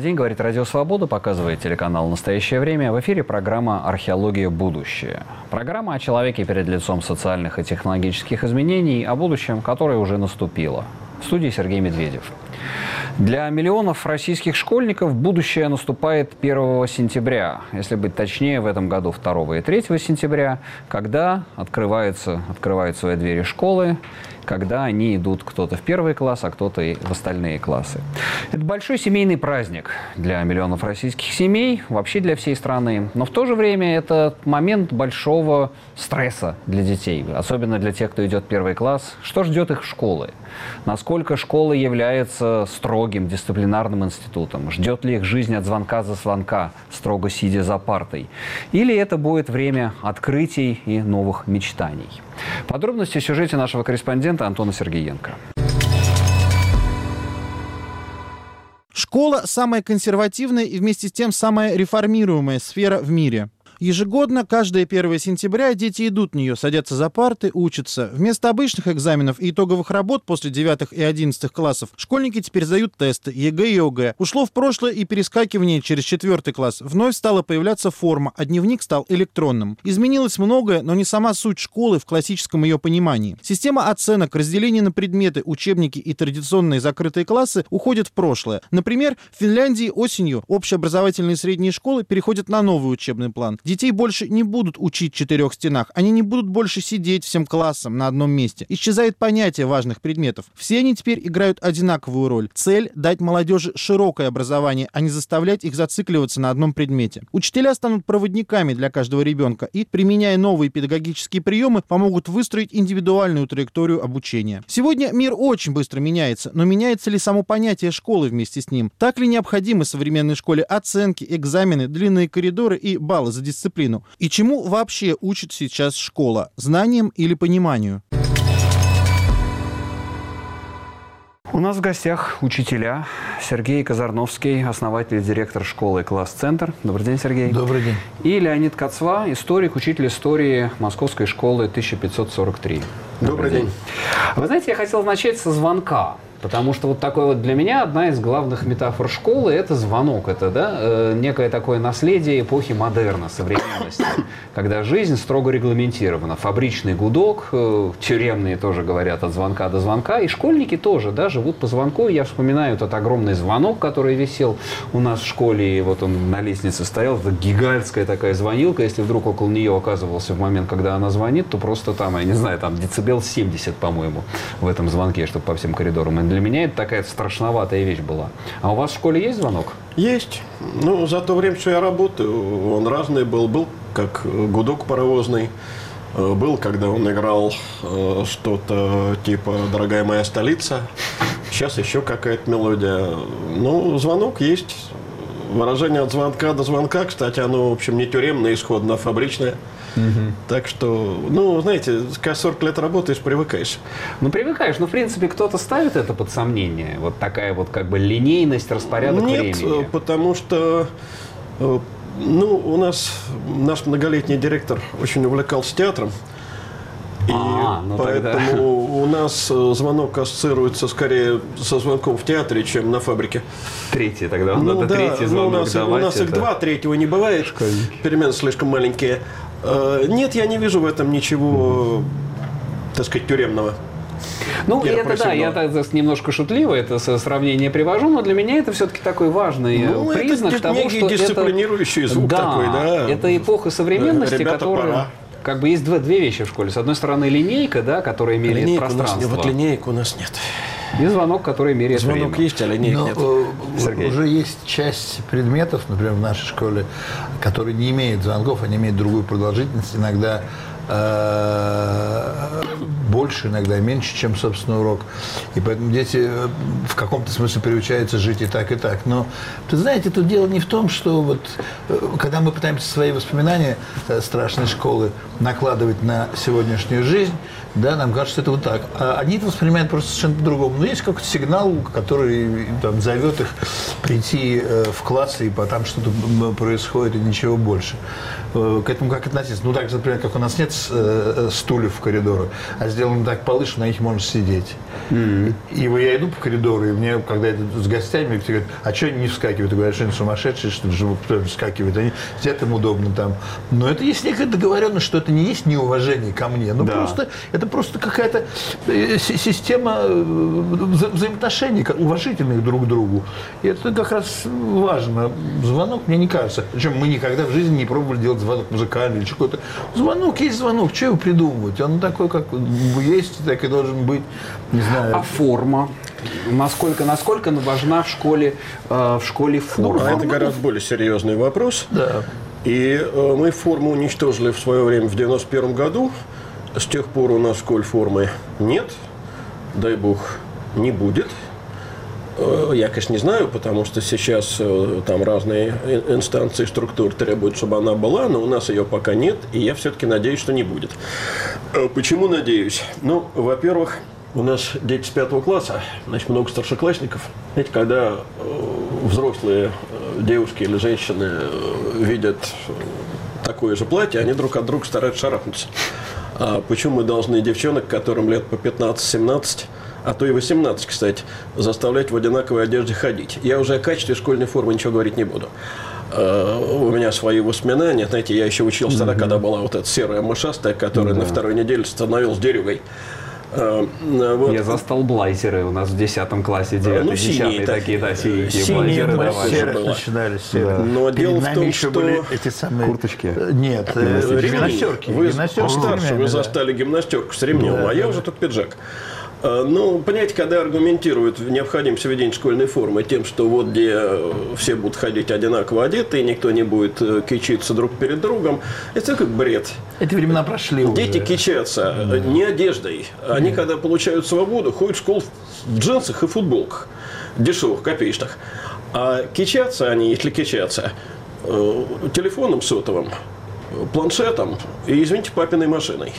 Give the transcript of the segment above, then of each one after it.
Добрый день, говорит Радио Свобода, показывает телеканал «Настоящее время». В эфире программа «Археология. Будущее». Программа о человеке перед лицом социальных и технологических изменений, о будущем, которое уже наступило. В студии Сергей Медведев. Для миллионов российских школьников будущее наступает 1 сентября, если быть точнее, в этом году 2 и 3 сентября, когда открываются, открывают свои двери школы, когда они идут кто-то в первый класс, а кто-то и в остальные классы. Это большой семейный праздник для миллионов российских семей, вообще для всей страны. Но в то же время это момент большого стресса для детей, особенно для тех, кто идет в первый класс. Что ждет их школы? Насколько школа является строгим дисциплинарным институтом? Ждет ли их жизнь от звонка за звонка, строго сидя за партой? Или это будет время открытий и новых мечтаний? Подробности в сюжете нашего корреспондента Антона Сергеенко. Школа – самая консервативная и вместе с тем самая реформируемая сфера в мире – Ежегодно, каждое 1 сентября, дети идут в нее, садятся за парты, учатся. Вместо обычных экзаменов и итоговых работ после 9 и 11 классов школьники теперь сдают тесты ЕГЭ и ОГЭ. Ушло в прошлое и перескакивание через 4 класс. Вновь стала появляться форма, а дневник стал электронным. Изменилось многое, но не сама суть школы в классическом ее понимании. Система оценок, разделение на предметы, учебники и традиционные закрытые классы уходят в прошлое. Например, в Финляндии осенью общеобразовательные средние школы переходят на новый учебный план. Детей больше не будут учить в четырех стенах. Они не будут больше сидеть всем классом на одном месте. Исчезает понятие важных предметов. Все они теперь играют одинаковую роль. Цель — дать молодежи широкое образование, а не заставлять их зацикливаться на одном предмете. Учителя станут проводниками для каждого ребенка и, применяя новые педагогические приемы, помогут выстроить индивидуальную траекторию обучения. Сегодня мир очень быстро меняется, но меняется ли само понятие школы вместе с ним? Так ли необходимы современной школе оценки, экзамены, длинные коридоры и баллы за дисциплину? Дисциплину. И чему вообще учит сейчас школа? Знанием или пониманию? У нас в гостях учителя Сергей Казарновский, основатель и директор школы «Класс-центр». Добрый день, Сергей. Добрый день. И Леонид Кацва, историк, учитель истории Московской школы 1543. Добрый, Добрый день. день. Вы знаете, я хотел начать со звонка. Потому что вот такой вот для меня одна из главных метафор школы – это звонок. Это да, э, некое такое наследие эпохи модерна, современности, когда жизнь строго регламентирована. Фабричный гудок, э, тюремные тоже говорят от звонка до звонка, и школьники тоже да, живут по звонку. Я вспоминаю этот огромный звонок, который висел у нас в школе, и вот он на лестнице стоял, это гигантская такая звонилка. Если вдруг около нее оказывался в момент, когда она звонит, то просто там, я не знаю, там децибел 70, по-моему, в этом звонке, чтобы по всем коридорам для меня это такая страшноватая вещь была. А у вас в школе есть звонок? Есть. Ну, за то время, что я работаю, он разный был. Был как гудок паровозный. Э, был, когда он играл э, что-то типа «Дорогая моя столица». Сейчас еще какая-то мелодия. Ну, звонок есть. Выражение от звонка до звонка, кстати, оно, в общем, не тюремное исходно, а фабричное. Угу. Так что, ну, знаете, когда 40 лет работаешь, привыкаешь. Ну, привыкаешь. Но, в принципе, кто-то ставит это под сомнение? Вот такая вот как бы линейность, распорядок Нет, времени? Нет, потому что э, ну, у нас наш многолетний директор очень увлекался театром. И а, ну поэтому тогда... у нас э, звонок ассоциируется скорее со звонком в театре, чем на фабрике. Третий тогда. Ну, Надо да, третий звонок ну, у нас, давать. У нас это... их два, третьего не бывает. Школьники. Перемены слишком маленькие. Э, нет, я не вижу в этом ничего, так сказать, тюремного. Ну, я это да, я так немножко шутливо это сравнение привожу, но для меня это все-таки такой важный ну, признак это того, что дисциплинирующий это, звук да, такой, да. Это эпоха современности, Ребята, которая... Пора. Как бы есть две, две вещи в школе. С одной стороны, линейка, да, которая меряет линейка пространство. У нас, вот линейку у нас нет. И звонок, который меряет Звонок время. есть, а линейки Но, нет. Сергей. Уже есть часть предметов, например, в нашей школе, которые не имеют звонков, они имеют другую продолжительность. Иногда Э, больше, иногда меньше, чем, собственно, урок. И поэтому дети э, в каком-то смысле приучаются жить и так, и так. Но, ты знаете, тут дело не в том, что вот, э, когда мы пытаемся свои воспоминания страшной школы накладывать на сегодняшнюю жизнь, да, нам кажется, что это вот так. А они это воспринимают просто совершенно по-другому. Но есть какой-то сигнал, который там, зовет их прийти в класс, и там что-то происходит, и ничего больше. К этому как относиться? Ну, так например, как у нас нет э, стульев в коридоры, а сделаны так полы, что на них можно сидеть. Mm-hmm. И я иду по коридору, и мне, когда я с гостями, все говорят, а что они не вскакивают? Я говорю, а что они сумасшедшие, что ли, вскакивает? Они сидят им удобно там. Но это есть некая договоренность, что это не есть неуважение ко мне, но да. просто, это просто какая-то э, система э, вза взаимоотношений уважительных друг к другу. И это как раз важно. Звонок, мне не кажется. Причем мы никогда в жизни не пробовали делать звонок музыкальный или что-то. Звонок есть звонок, что его придумывать? Он такой, как есть, так и должен быть. Не знаю. А форма? Насколько, насколько важна в школе, э, в школе форма? Ну, это гораздо более серьезный вопрос. Да. И э, мы форму уничтожили в свое время в 91 году. С тех пор у нас школь формы нет. Дай бог, не будет. Э, я, конечно, не знаю, потому что сейчас э, там разные инстанции, структуры требуют, чтобы она была, но у нас ее пока нет, и я все-таки надеюсь, что не будет. Э, почему надеюсь? Ну, во-первых, у нас дети с пятого класса, значит, много старшеклассников. Знаете, когда взрослые девушки или женщины видят такое же платье, они друг от друга стараются шарахнуться. А почему мы должны девчонок, которым лет по 15-17, а то и 18, кстати, заставлять в одинаковой одежде ходить. Я уже о качестве школьной формы ничего говорить не буду. Э, у меня свои воспоминания. Знаете, я еще учился тогда, когда была вот эта серая мышастая, которая да. на второй неделе становилась деревой. Э, вот. Я застал блайзеры у нас в 10 классе, 9 ну, 10 синие, такие, да, синие синие блайзеры начинались. Да. Но Перед дело в том, что... были эти самые... Курточки. Нет, гимнастерки. Вы, гимнастерки старше, вы застали гимнастерку с ремнем, да, а я уже тут пиджак. Э, ну, понимаете, когда аргументируют необходимость введения школьной формы тем, что вот где э, все будут ходить одинаково одеты, и никто не будет э, кичиться друг перед другом, это как бред. Эти времена прошли Дети уже. кичатся mm. не одеждой. Они, mm. когда получают свободу, ходят в школу в джинсах и футболках. Дешевых, копеечных. А кичатся они, если кичатся, телефоном сотовым, планшетом и, извините, папиной машиной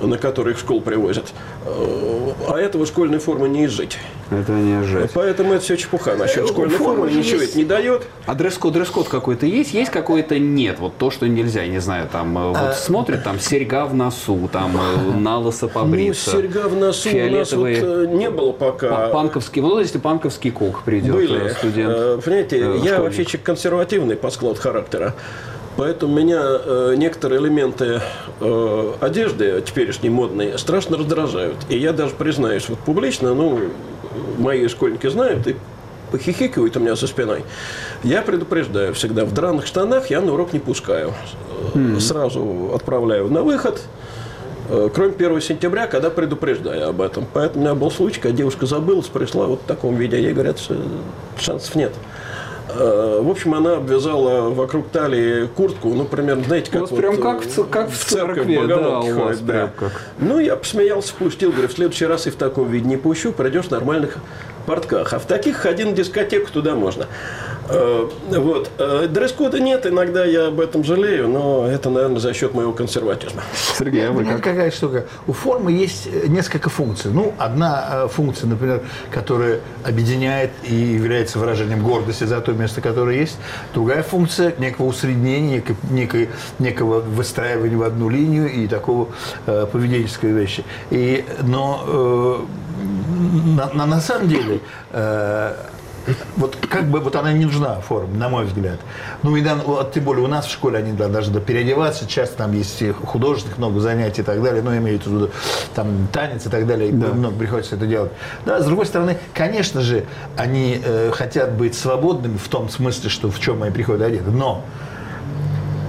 на которой их в школу привозят. Э, а этого школьной формы не изжить. Это не изжить. Поэтому это все чепуха насчет э, школьной формы, ничего есть. это не дает. А дресс-код, дресс-код какой-то есть, есть какой-то нет. Вот то, что нельзя, не знаю, там э, вот а... смотрят, там серьга в носу, там на лысо побриться. Ну, серьга в носу фиолетовые... у нас вот не было пока. Панковский, ну, если панковский кок придет Были. студент. Понимаете, я школьник. вообще человек консервативный по складу характера. Поэтому меня э, некоторые элементы э, одежды теперешней модной страшно раздражают. И я даже признаюсь вот публично, ну, мои школьники знают, и похихикивают у меня за спиной. Я предупреждаю всегда, в драных штанах я на урок не пускаю. Mm-hmm. Сразу отправляю на выход, э, кроме 1 сентября, когда предупреждаю об этом. Поэтому у меня был случай, когда девушка забылась, пришла вот в таком виде, ей говорят, шансов нет. Э, в общем, она обвязала вокруг талии куртку, ну, примерно, знаете, как вот, прям как, в, как в церкви, да, у вас да. прям как. Ну, я посмеялся, пустил, говорю, в следующий раз и в таком виде не пущу, пройдешь в нормальных портках. А в таких ходи на дискотеку туда можно. Э, вот. Э, дресс-кода нет, иногда я об этом жалею, но это, наверное, за счет моего консерватизма. Сергей, а вы как? Какая штука? У формы есть э, несколько функций. Ну, одна функция, например, которая объединяет и является выражением гордости за то место, которое есть. Другая функция некого усреднения, некой, некого выстраивания в одну линию и такого э, поведенческой вещи. И, но э, на, на, на самом деле э, вот как бы вот она не нужна форма, на мой взгляд. Ну и да, вот, тем более у нас в школе они да, должны переодеваться, часто там есть художественных много занятий и так далее, но имеют в виду там танец и так далее, да. много приходится это делать. Да, с другой стороны, конечно же, они э, хотят быть свободными в том смысле, что в чем они приходят одеты, но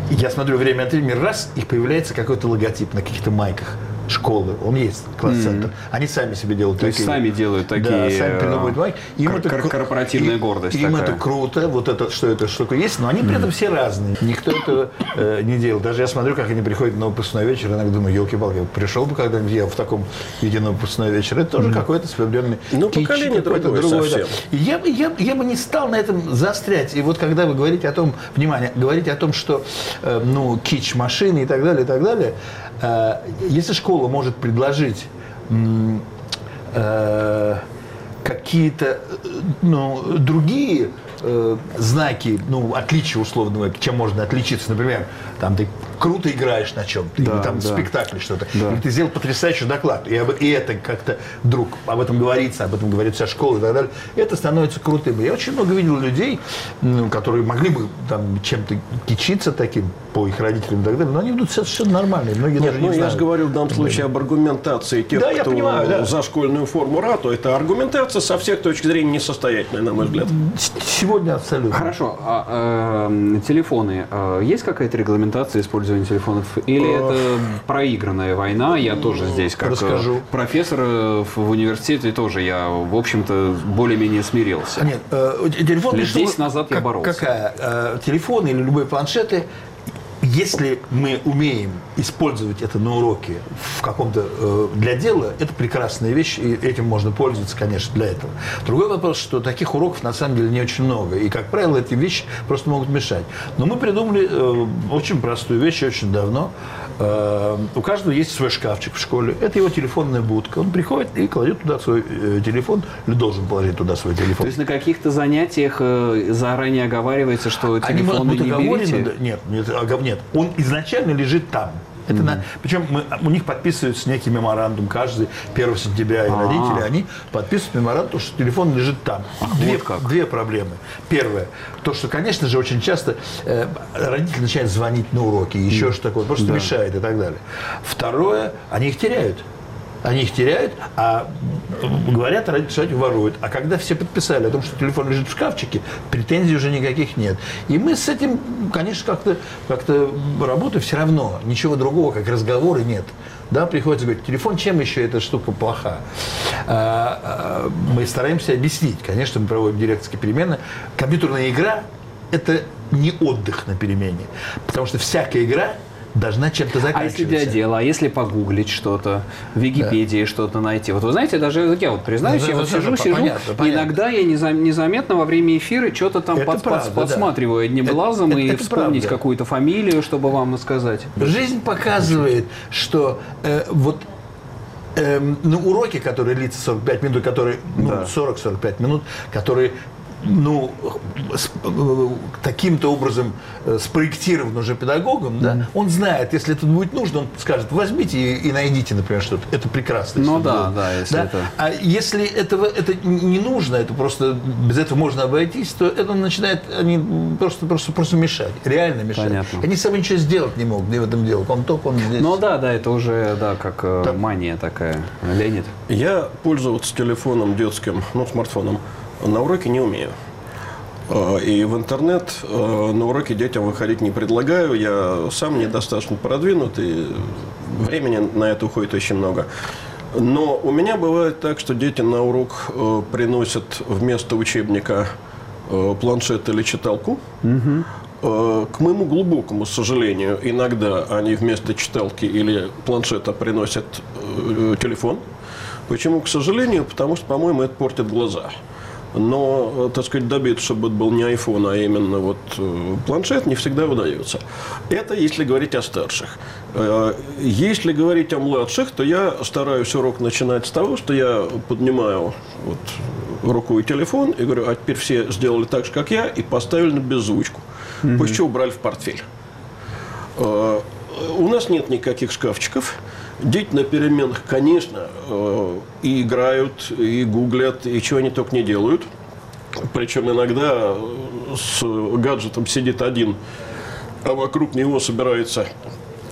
я смотрю время от времени, раз, их появляется какой-то логотип на каких-то майках школы, он есть, класс-центр. Mm-hmm. Они сами себе делают То такие. есть сами делают такие... Да, сами придумывают майки. Им кор- это, корпоративная им, гордость Им такая. это круто, вот это, что это штука есть, но они при этом все разные. Никто это э, не делает. Даже я смотрю, как они приходят на выпускной вечер, иногда думаю, елки-палки, пришел бы когда-нибудь я в таком виде на выпускной вечер. Это тоже mm-hmm. какой-то определенный Ну, кич, поколение другое, другое совсем. Да. Я, я, я бы не стал на этом заострять. И вот когда вы говорите о том, внимание, говорите о том, что, э, ну, кич машины и так далее, и так далее, Э, если школа может предложить э, какие-то э, ну, другие знаки, ну, отличия условного, чем можно отличиться, например, там ты круто играешь на чем-то, Да, или там да. спектакле что-то, Да. или ты сделал потрясающий доклад, и, об- и это как-то вдруг об этом говорится, об этом говорит вся школа и так далее, это становится крутым. Я очень много видел людей, ну, которые могли бы там чем-то кичиться таким по их родителям и так далее, но они ведут себя совершенно нормально, многие Нет, даже ну не я знают. же говорю в данном случае об аргументации тех, Да, я кто понимаю, да. за школьную форму рату. Это аргументация со всех точек зрения несостоятельная, на мой взгляд. Сегодня абсолютно. Хорошо, а э, телефоны, э, есть какая-то регламентация использования телефонов? Или это проигранная война? Я тоже здесь как э, Расскажу. профессор э, в университете тоже я, в общем-то, более-менее смирился. Нет, э, телефон... Лет что- 10 назад я как- боролся. Какая? Э, телефоны или любые планшеты, если мы умеем использовать это на уроке в каком-то э, для дела, это прекрасная вещь, и этим можно пользоваться, конечно, для этого. Другой вопрос, что таких уроков на самом деле не очень много, и, как правило, эти вещи просто могут мешать. Но мы придумали э, очень простую вещь очень давно. Э, у каждого есть свой шкафчик в школе. Это его телефонная будка. Он приходит и кладет туда свой э, телефон, или должен положить туда свой телефон. То есть на каких-то занятиях э, заранее оговаривается, что быть не берите? нет, нет, нет, он изначально лежит там. Это на, причем мы, у них подписывается некий меморандум каждый 1 сентября, и А. родители, они подписывают меморандум, что телефон лежит там. две, вот как. две проблемы. Первое, то, что, конечно же, очень часто э, родители начинают звонить на уроки, еще что такое, просто мешает и так далее. Второе, они их теряют. Они их теряют, а говорят, что они воруют. А когда все подписали о том, что телефон лежит в шкафчике, претензий уже никаких нет. И мы с этим, конечно, как-то как работаем все равно. Ничего другого, как разговоры, нет. Да, приходится говорить, телефон, чем еще эта штука плоха? А, а, мы стараемся объяснить. Конечно, мы проводим директорские перемены. Компьютерная игра – это не отдых на перемене. Потому что всякая игра должна чем-то А заканчиваться. если для дела, а если погуглить что-то, в Википедии что-то найти? Вот вы знаете, даже я вот признаюсь, Ну, я да, вот да, сижу, да, сижу, понятно, понятно. иногда я неза- незаметно во время эфира что-то там под- правда, да. подсматриваю одним Это- глазом это- и это вспомнить какую-то фамилию, чтобы вам сказать. Жизнь показывает, что э, вот эм, ну, уроки, которые длятся 45 минут, которые, ну, 40-45 минут, которые ну, э, таким-то образом э, спроектирован уже педагогом, да, он знает, если это будет нужно, он скажет, возьмите и, и найдите, например, что-то. Это прекрасно. Ну да, будет. да, если это- А если этого это не нужно, это просто без этого можно обойтись, то это начинает они просто, просто, просто мешать, реально мешать. Понятно. Они с собой ничего сделать не могут, где в этом дело. Он только, он здесь. Ну да, да, это уже, да, как э, Да. мания такая. Ленит. Я пользоваться телефоном детским, ну, смартфоном, на уроке не умею. Э, И в интернет э, на уроки детям выходить не предлагаю. Я сам недостаточно продвинут, и времени на это уходит очень много. Но у меня бывает так, что дети на урок э, приносят вместо учебника планшет или читалку. Э, К моему глубокому сожалению, иногда они вместо читалки или планшета приносят э, телефон. Почему, к сожалению? Потому что, по-моему, это портит глаза. Но, э, так сказать, добиться, чтобы это был не iPhone, а именно вот э, планшет, не всегда удается. Это если говорить о старших. Э, Если говорить о младших, то я стараюсь урок начинать с того, что я поднимаю вот рукой телефон и говорю, а теперь все сделали так же, как я, и поставили на беззвучку. Пусть что убрали в портфель. У нас нет никаких шкафчиков. Дети на переменах, конечно, э, и играют, и гуглят, и чего они только не делают. Причем иногда э, с гаджетом сидит один, а вокруг него собирается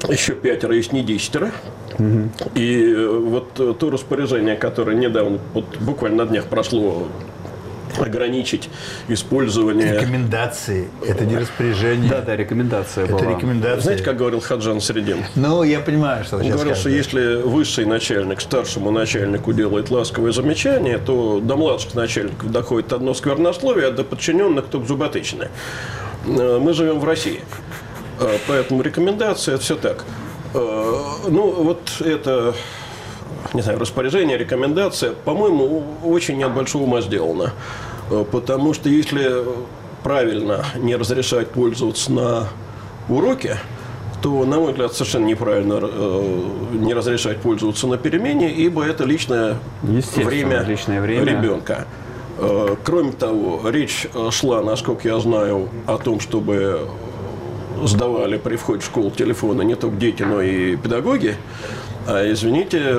еще пятеро, если не десятеро. И э, вот то распоряжение, которое недавно, вот буквально на днях прошло, ограничить использование Рекомендации. Это не распоряжение. Да, да, рекомендация Это была. рекомендации. знаете, как говорил Хаджан Средин? Ну, я понимаю, что Он говорил, что скажете. если высший начальник старшему начальнику делает ласковое замечание, то до младших начальников доходит одно сквернословие, а до подчиненных только зуботычное. Э, Мы живем в России, Э, поэтому рекомендация – это все так. Э, Ну, вот это, не знаю, распоряжение, рекомендация, по-моему, очень от большого ума сделано. Э, Потому что если правильно не разрешать пользоваться на уроке, то, на мой взгляд, совершенно неправильно э, не разрешать пользоваться на перемене, ибо это личное время, личное время. ребенка. Э, Кроме того, речь шла, насколько я знаю, о том, чтобы сдавали при входе в школу телефоны не только дети, но и педагоги. А извините,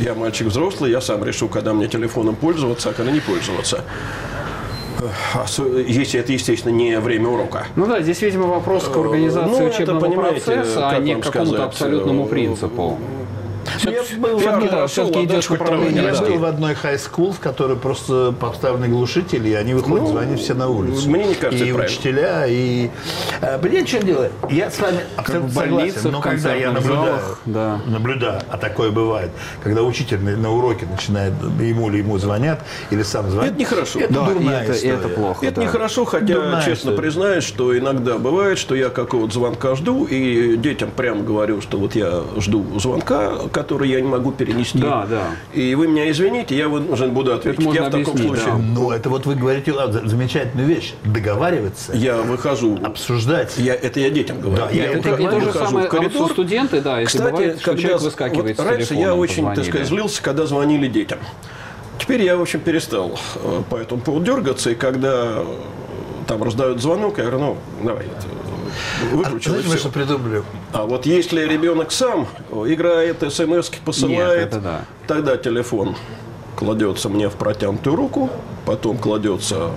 я мальчик взрослый, я сам решу, когда мне телефоном пользоваться, а когда не пользоваться. А если это, естественно, не время урока. Ну да, здесь, видимо, вопрос к организации Ну, это, учебного понимаете, процесса, а не к какому-то абсолютному э, принципу. Я Все-таки, идет расти. был в одной хай-скул, в которой просто поставлены глушители, и они выходят, Ну, звонят все на улицу. мне не кажется, И учителя, и... А, Понимаете, что дело? Я с вами абсолютно согласен, но когда я наблюдаю, наблюдаю, а такое бывает, когда учитель на, на уроке начинает, ему или ему звонят, или сам звонит. Это нехорошо. Это дурная история. это плохо. Это да. нехорошо, хотя, Дурная честно история. признаюсь, что иногда бывает, что я какого-то звонка жду, и детям прямо говорю, что вот я жду звонка, который я не могу перенести. Да, да. И вы меня извините, я вынужден буду ответить. можно я в таком объяснить, случае, да. Ну, это вот вы говорите замечательную вещь. Договариваться, я выхожу, обсуждать. я, это я детям говорю. Да, я я это Это то же выхожу самое в коридор. а студенты, да, если Кстати, бывает, что когда, человек выскакивает вот с раньше я очень, так позвонили. сказать, злился, когда звонили детям. Теперь я, в общем, перестал э, по этому поводу дергаться, и когда э, там раздают звонок, я говорю, ну, давай, это, А знаете, мы что придумали? А вот если ребенок сам играет, смс посылает, это да. тогда телефон кладется мне в протянутую руку, потом кладется,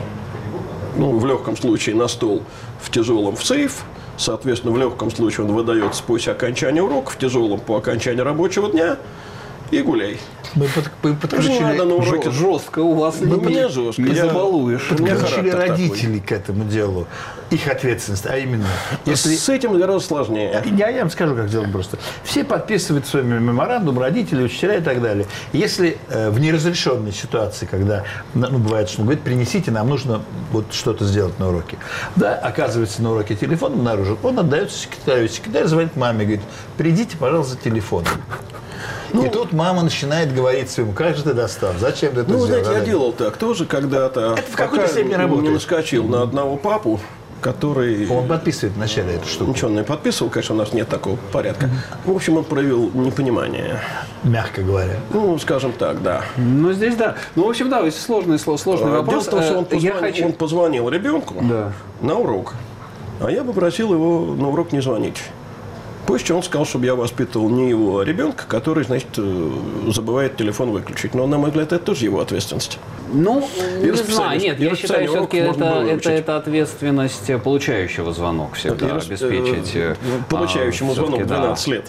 ну, в легком случае на стол, в тяжелом в сейф. Соответственно, в легком случае он выдается после окончания урока, в тяжелом по окончании рабочего дня и гуляй. Мы, под- мы подключили... надо на уроке Жё- Жестко у вас Ну, не, мне жестко. не Я- забалуешь. Меня подключили характер такой. родителей к этому делу, их ответственность, а именно, если... С этим гораздо сложнее. Я, я вам скажу, как сделано просто. Все подписывают свой меморандум, родители, учителя и так далее. Если э, в неразрешенной ситуации, когда, ну, бывает, что он говорит, принесите, нам нужно вот что-то сделать на уроке. Да, оказывается, на уроке телефон обнаружил, он отдается секретарю. Секретарь звонит маме, говорит, придите, пожалуйста, за телефоном. И тут мама начинает говорить своему, как же ты достал, зачем ты это Ну, сделал? знаете, я делал так тоже когда-то. Это в какой-то степени не работает. наскочил на одного папу, который... Он подписывает вначале эту штуку, Ничего он не подписывал, конечно, у нас нет такого порядка. В общем, он проявил непонимание. мягко говоря. Ну, скажем так, да. Ну, здесь да. Ну, в общем, да, сложный, сло- сложный А, вопрос. Дело в том, что он Э, я позвонил, хочу... он позвонил ребенку Да. на урок, а я попросил его на урок не звонить. Позже он сказал, чтобы я воспитывал не его, а ребенка, который, значит, э, забывает телефон выключить. Но, на мой взгляд, это тоже его ответственность. Ну, не расписание- знаю, нет, и я считаю, все-таки это, это, это ответственность получающего звонок всегда, И обеспечить. э, э, Получающему а, звонок всё-таки, да. 12 лет.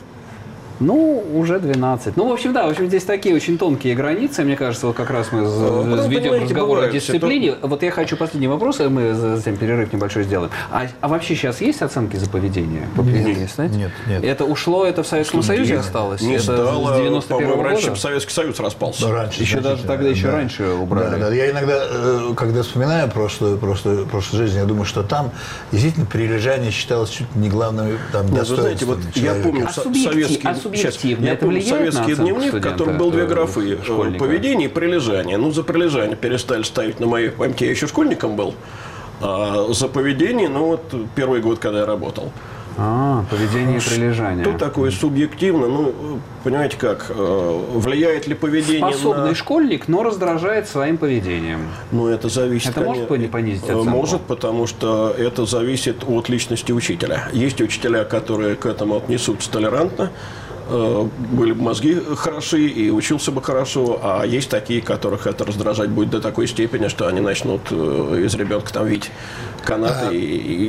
Ну, уже 12. Ну, в общем, да, в общем, здесь такие очень тонкие границы. Мне кажется, вот как раз мы з- потом, ведем разговор о дисциплине. Вот я хочу последний вопрос, и мы за- затем перерыв небольшой сделаем. А, а вообще сейчас есть оценки за поведение? По поведению, знаете? нет, нет. Это ушло, это в Советском Союзе нет, осталось? Не это стало, с 91 по-моему, раньше, года? Советский Союз распался. Ну, раньше, Еще даже значительно, тогда еще да. раньше убрали. Да, да. Я иногда, э, когда вспоминаю прошлую, прошлую, прошлую жизнь, я думаю, что там действительно прилежание считалось чуть ли не главным там, Нет, вы знаете, вот достоинством я человека. помню А субъектив- советский, а субъективно я это помню советский дневник, в котором был две э, графы э, школьника? поведение и прилежание. Ну, за прилежание перестали ставить на моей памяти, я еще школьником был. А за поведение, ну вот первый год, когда я работал. А, поведение и прилежание. Тут такое субъективно, ну, понимаете как, э, влияет ли поведение Способный на... школьник, но раздражает своим поведением. Ну, это зависит... Это может конечно, понизить э, оценку? Может, потому что это зависит от личности учителя. Есть учителя, которые к этому отнесутся толерантно, были бы мозги хороши и учился бы хорошо, а есть такие, которых это раздражать будет до такой степени, что они начнут э, из ребенка там вить канаты и,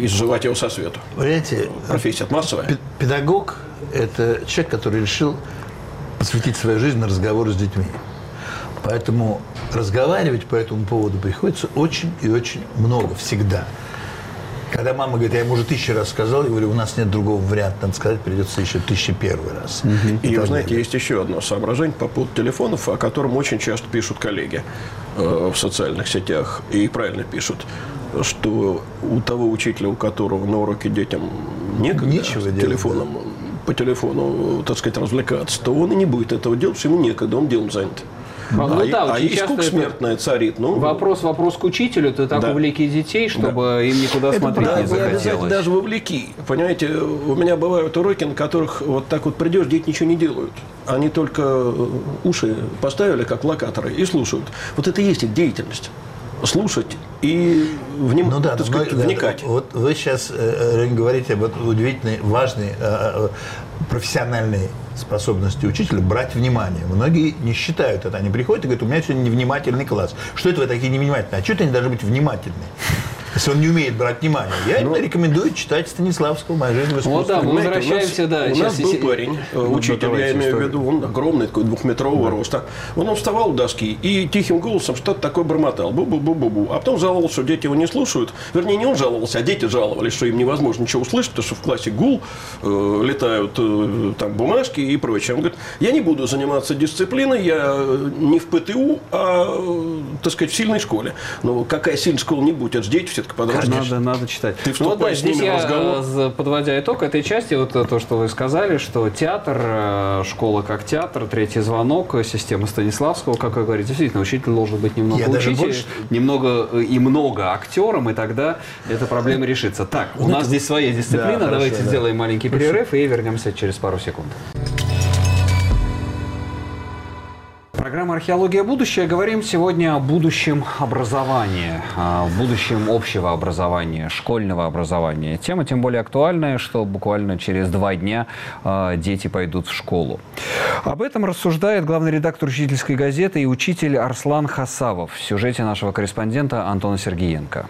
и изживать его со свету. Понимаете, Профессия массовая. пе- педагог – это человек, который решил посвятить свою жизнь на разговоры с детьми. Поэтому разговаривать по этому поводу приходится очень и очень много, всегда. Когда мама говорит, я ему уже тысячу раз сказал, я говорю, у нас нет другого варианта, надо сказать, придется еще тысяча первый раз. И, так вы знаете, далее. есть еще одно соображение по поводу телефонов, о котором очень часто пишут коллеги э, в социальных сетях, и правильно пишут, что у того учителя, у которого на уроке детям некогда Нечего с делать, телефоном, по телефону, так сказать, развлекаться, то он и не будет этого делать, потому что ему некогда, он делом занят. Ну а да, а есть скука это- смертная царит. Ну, Вопрос, вопрос к учителю, ты так Да. увлеки детей, чтобы им никуда смотреть да, не захотелось. даже вовлеки. Понимаете, у меня бывают уроки, на которых вот так вот придешь, дети ничего не делают. Они только э, уши поставили, как локаторы, и слушают. Вот это и есть их деятельность. слушать и вним, ну, да, сказать, но, вникать. Да, вот вы сейчас э, говорите об удивительной, важной, э, профессиональной способности учителя брать внимание. Многие не считают это. Они приходят и говорят, у меня сегодня невнимательный класс. Что это вы такие невнимательные? А что это они должны быть внимательны? Если он не умеет брать внимание. Я ну, рекомендую читать Станиславского «Моя жизнь в искусстве». Вот да, мы возвращаемся, да. У нас был парень, э, учитель, я имею в виду, он огромный, такой двухметрового роста. Он вставал у доски и тихим голосом что-то такое бормотал. Бу-бу-бу-бу-бу. А потом жаловался, что дети его не слушают. Вернее, не он жаловался, а дети жаловались, что им невозможно ничего услышать, потому что в классе гул, э, летают э, там бумажки и прочее. Он говорит, я не буду заниматься дисциплиной, я не в ПТУ, а, э, так сказать, в сильной школе. Но какая сильная школа не будет, это же дети все все-таки подростешь. Надо, надо читать. Ты ну, да, здесь я, разговор. подводя итог этой части, вот то, что вы сказали, что театр, э, школа как театр, третий звонок, система Станиславского, как вы говорите, действительно, учитель должен быть немного я учителем, больше... немного э, и много актером, и тогда эта проблема решится. Так, у нас здесь своя дисциплина, да, давайте хорошо, сделаем да. маленький перерыв и вернемся через пару секунд. Программа «Археология. Будущее». Говорим сегодня о будущем образования, о будущем общего образования, школьного образования. Тема тем более актуальная, что буквально через два дня э, дети пойдут в школу. Об этом рассуждает главный редактор учительской газеты и учитель Арслан Хасавов в сюжете нашего корреспондента Антона Сергеенко.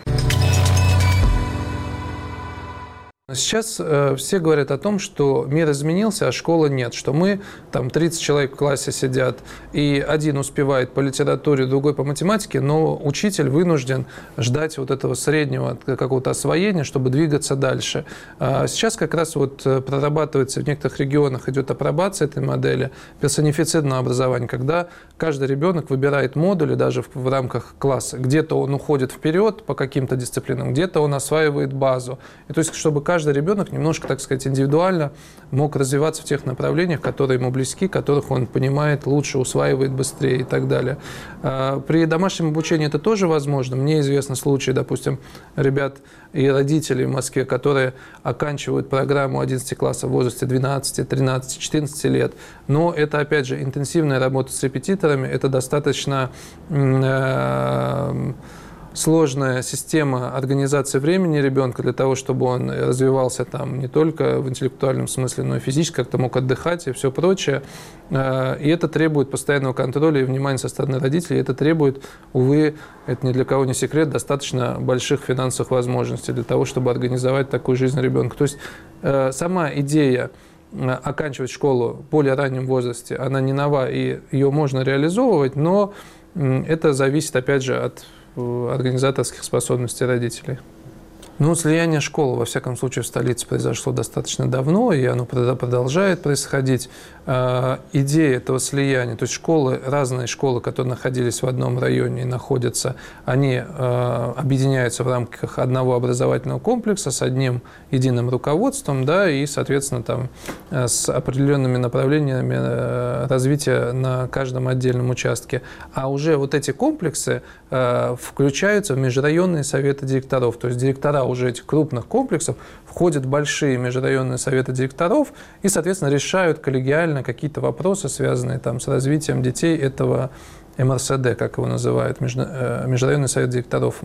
Сейчас э, все говорят о том, что мир изменился, а школы нет, что мы, там 30 человек в классе сидят, и один успевает по литературе, другой по математике, но учитель вынужден ждать вот этого среднего какого-то освоения, чтобы двигаться дальше. А сейчас как раз вот э, прорабатывается в некоторых регионах, идет апробация этой модели персонифицированного образования, когда каждый ребенок выбирает модули даже в, в рамках класса. Где-то он уходит вперед по каким-то дисциплинам, где-то он осваивает базу. И то есть, чтобы каждый ребенок немножко, так сказать, индивидуально мог развиваться в тех направлениях, которые ему близки, которых он понимает лучше, усваивает быстрее и так далее. А, при домашнем обучении это тоже возможно. Мне известны случаи, допустим, ребят и родителей в Москве, которые оканчивают программу 11 класса в возрасте 12, 13, 14 лет. Но это, опять же, интенсивная работа с репетиторами, это достаточно э, сложная система организации времени ребенка для того, чтобы он развивался там не только в интеллектуальном смысле, но и физически, как-то мог отдыхать и все прочее. Э, и это требует постоянного контроля и внимания со стороны родителей. Это требует, увы, это ни для кого не секрет, достаточно больших финансовых возможностей для того, чтобы организовать такую жизнь ребенка. То есть э, сама идея э, оканчивать школу в более раннем возрасте, она не нова, и ее можно реализовывать, но это зависит, опять же, от организаторских способностей родителей. Ну, слияние школ, во всяком случае, в столице произошло достаточно давно, и оно продолжает происходить. А, идея этого слияния, то есть школы, разные школы, которые находились в одном районе и находятся, они а, объединяются в рамках одного образовательного комплекса с одним единым руководством, да, и, соответственно, там э, с определенными направлениями э, развития на каждом отдельном участке. А уже вот эти комплексы э, включаются в межрайонные советы директоров, то есть директора уже этих крупных комплексов входят большие межрайонные советы директоров и, соответственно, решают коллегиально какие-то вопросы, связанные там, с развитием детей этого МРСД, как его называют, э, Межрайонный совет директоров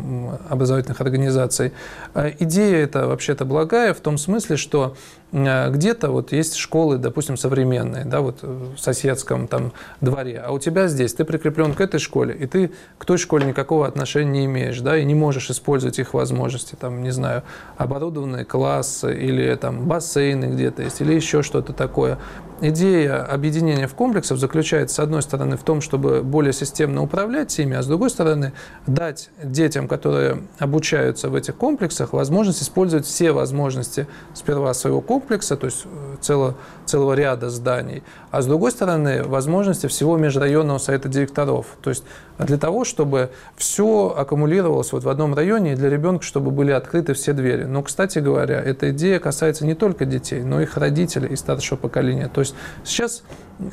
образовательных организаций. А идея эта вообще-то благая в том смысле, что э, где-то вот есть школы, допустим, современные, да, вот в соседском там дворе, а у тебя здесь, ты прикреплен к этой школе, и ты к той школе никакого отношения не имеешь, да, и не можешь использовать их возможности, там, не знаю, оборудованные классы или там бассейны где-то есть, или еще что-то такое. Идея объединения в комплексов заключается, с одной стороны, в том, чтобы более системно управлять ими, а с другой стороны, дать детям, которые обучаются в этих комплексах, возможность использовать все возможности сперва своего комплекса, то есть э, целого, целого ряда зданий, а с другой стороны, возможности всего межрайонного совета директоров. То есть для того, чтобы все аккумулировалось вот в одном районе, и для ребенка, чтобы были открыты все двери. Но, кстати говоря, эта идея касается не только детей, но и их родителей и старшего поколения. То есть сейчас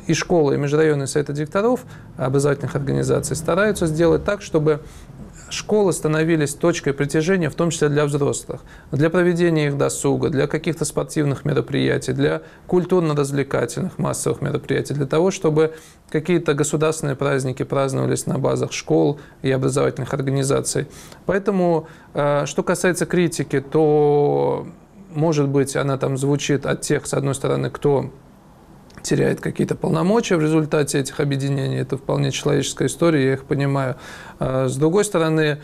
и школы, и межрайонные советы директоров образовательных организаций стараются сделать так, чтобы школы становились точкой притяжения, в том числе для взрослых, для проведения их досуга, для каких-то спортивных мероприятий, для культурно-развлекательных массовых мероприятий, для того, чтобы какие-то государственные праздники праздновались на базах школ и образовательных организаций. Поэтому, э, что касается критики, то, может быть, она там звучит от тех, с одной стороны, кто теряет какие-то полномочия в результате этих объединений. Это вполне человеческая история, я их понимаю. А с другой стороны,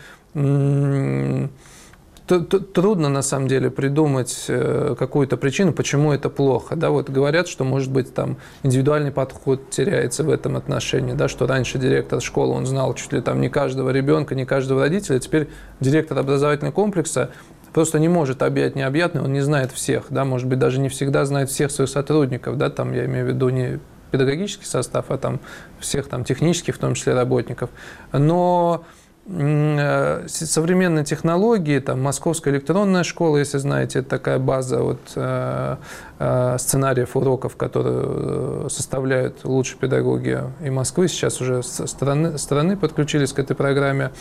трудно на самом деле придумать э, какую-то причину, почему это плохо. Да, вот говорят, что может быть там индивидуальный подход теряется в этом отношении, да, что раньше директор школы он знал чуть ли там не каждого ребенка, не каждого родителя, теперь директор образовательного комплекса просто не может объять необъятное, он не знает всех, да, может быть, даже не всегда знает всех своих сотрудников, да, там я имею в виду не педагогический состав, а там всех там технических, в том числе работников. Но Э, современные технологии, там Московская электронная школа, если знаете, это такая база вот, э, э, сценариев уроков, которые составляют лучшие педагоги и Москвы, сейчас уже со стороны, стороны подключились к этой программе.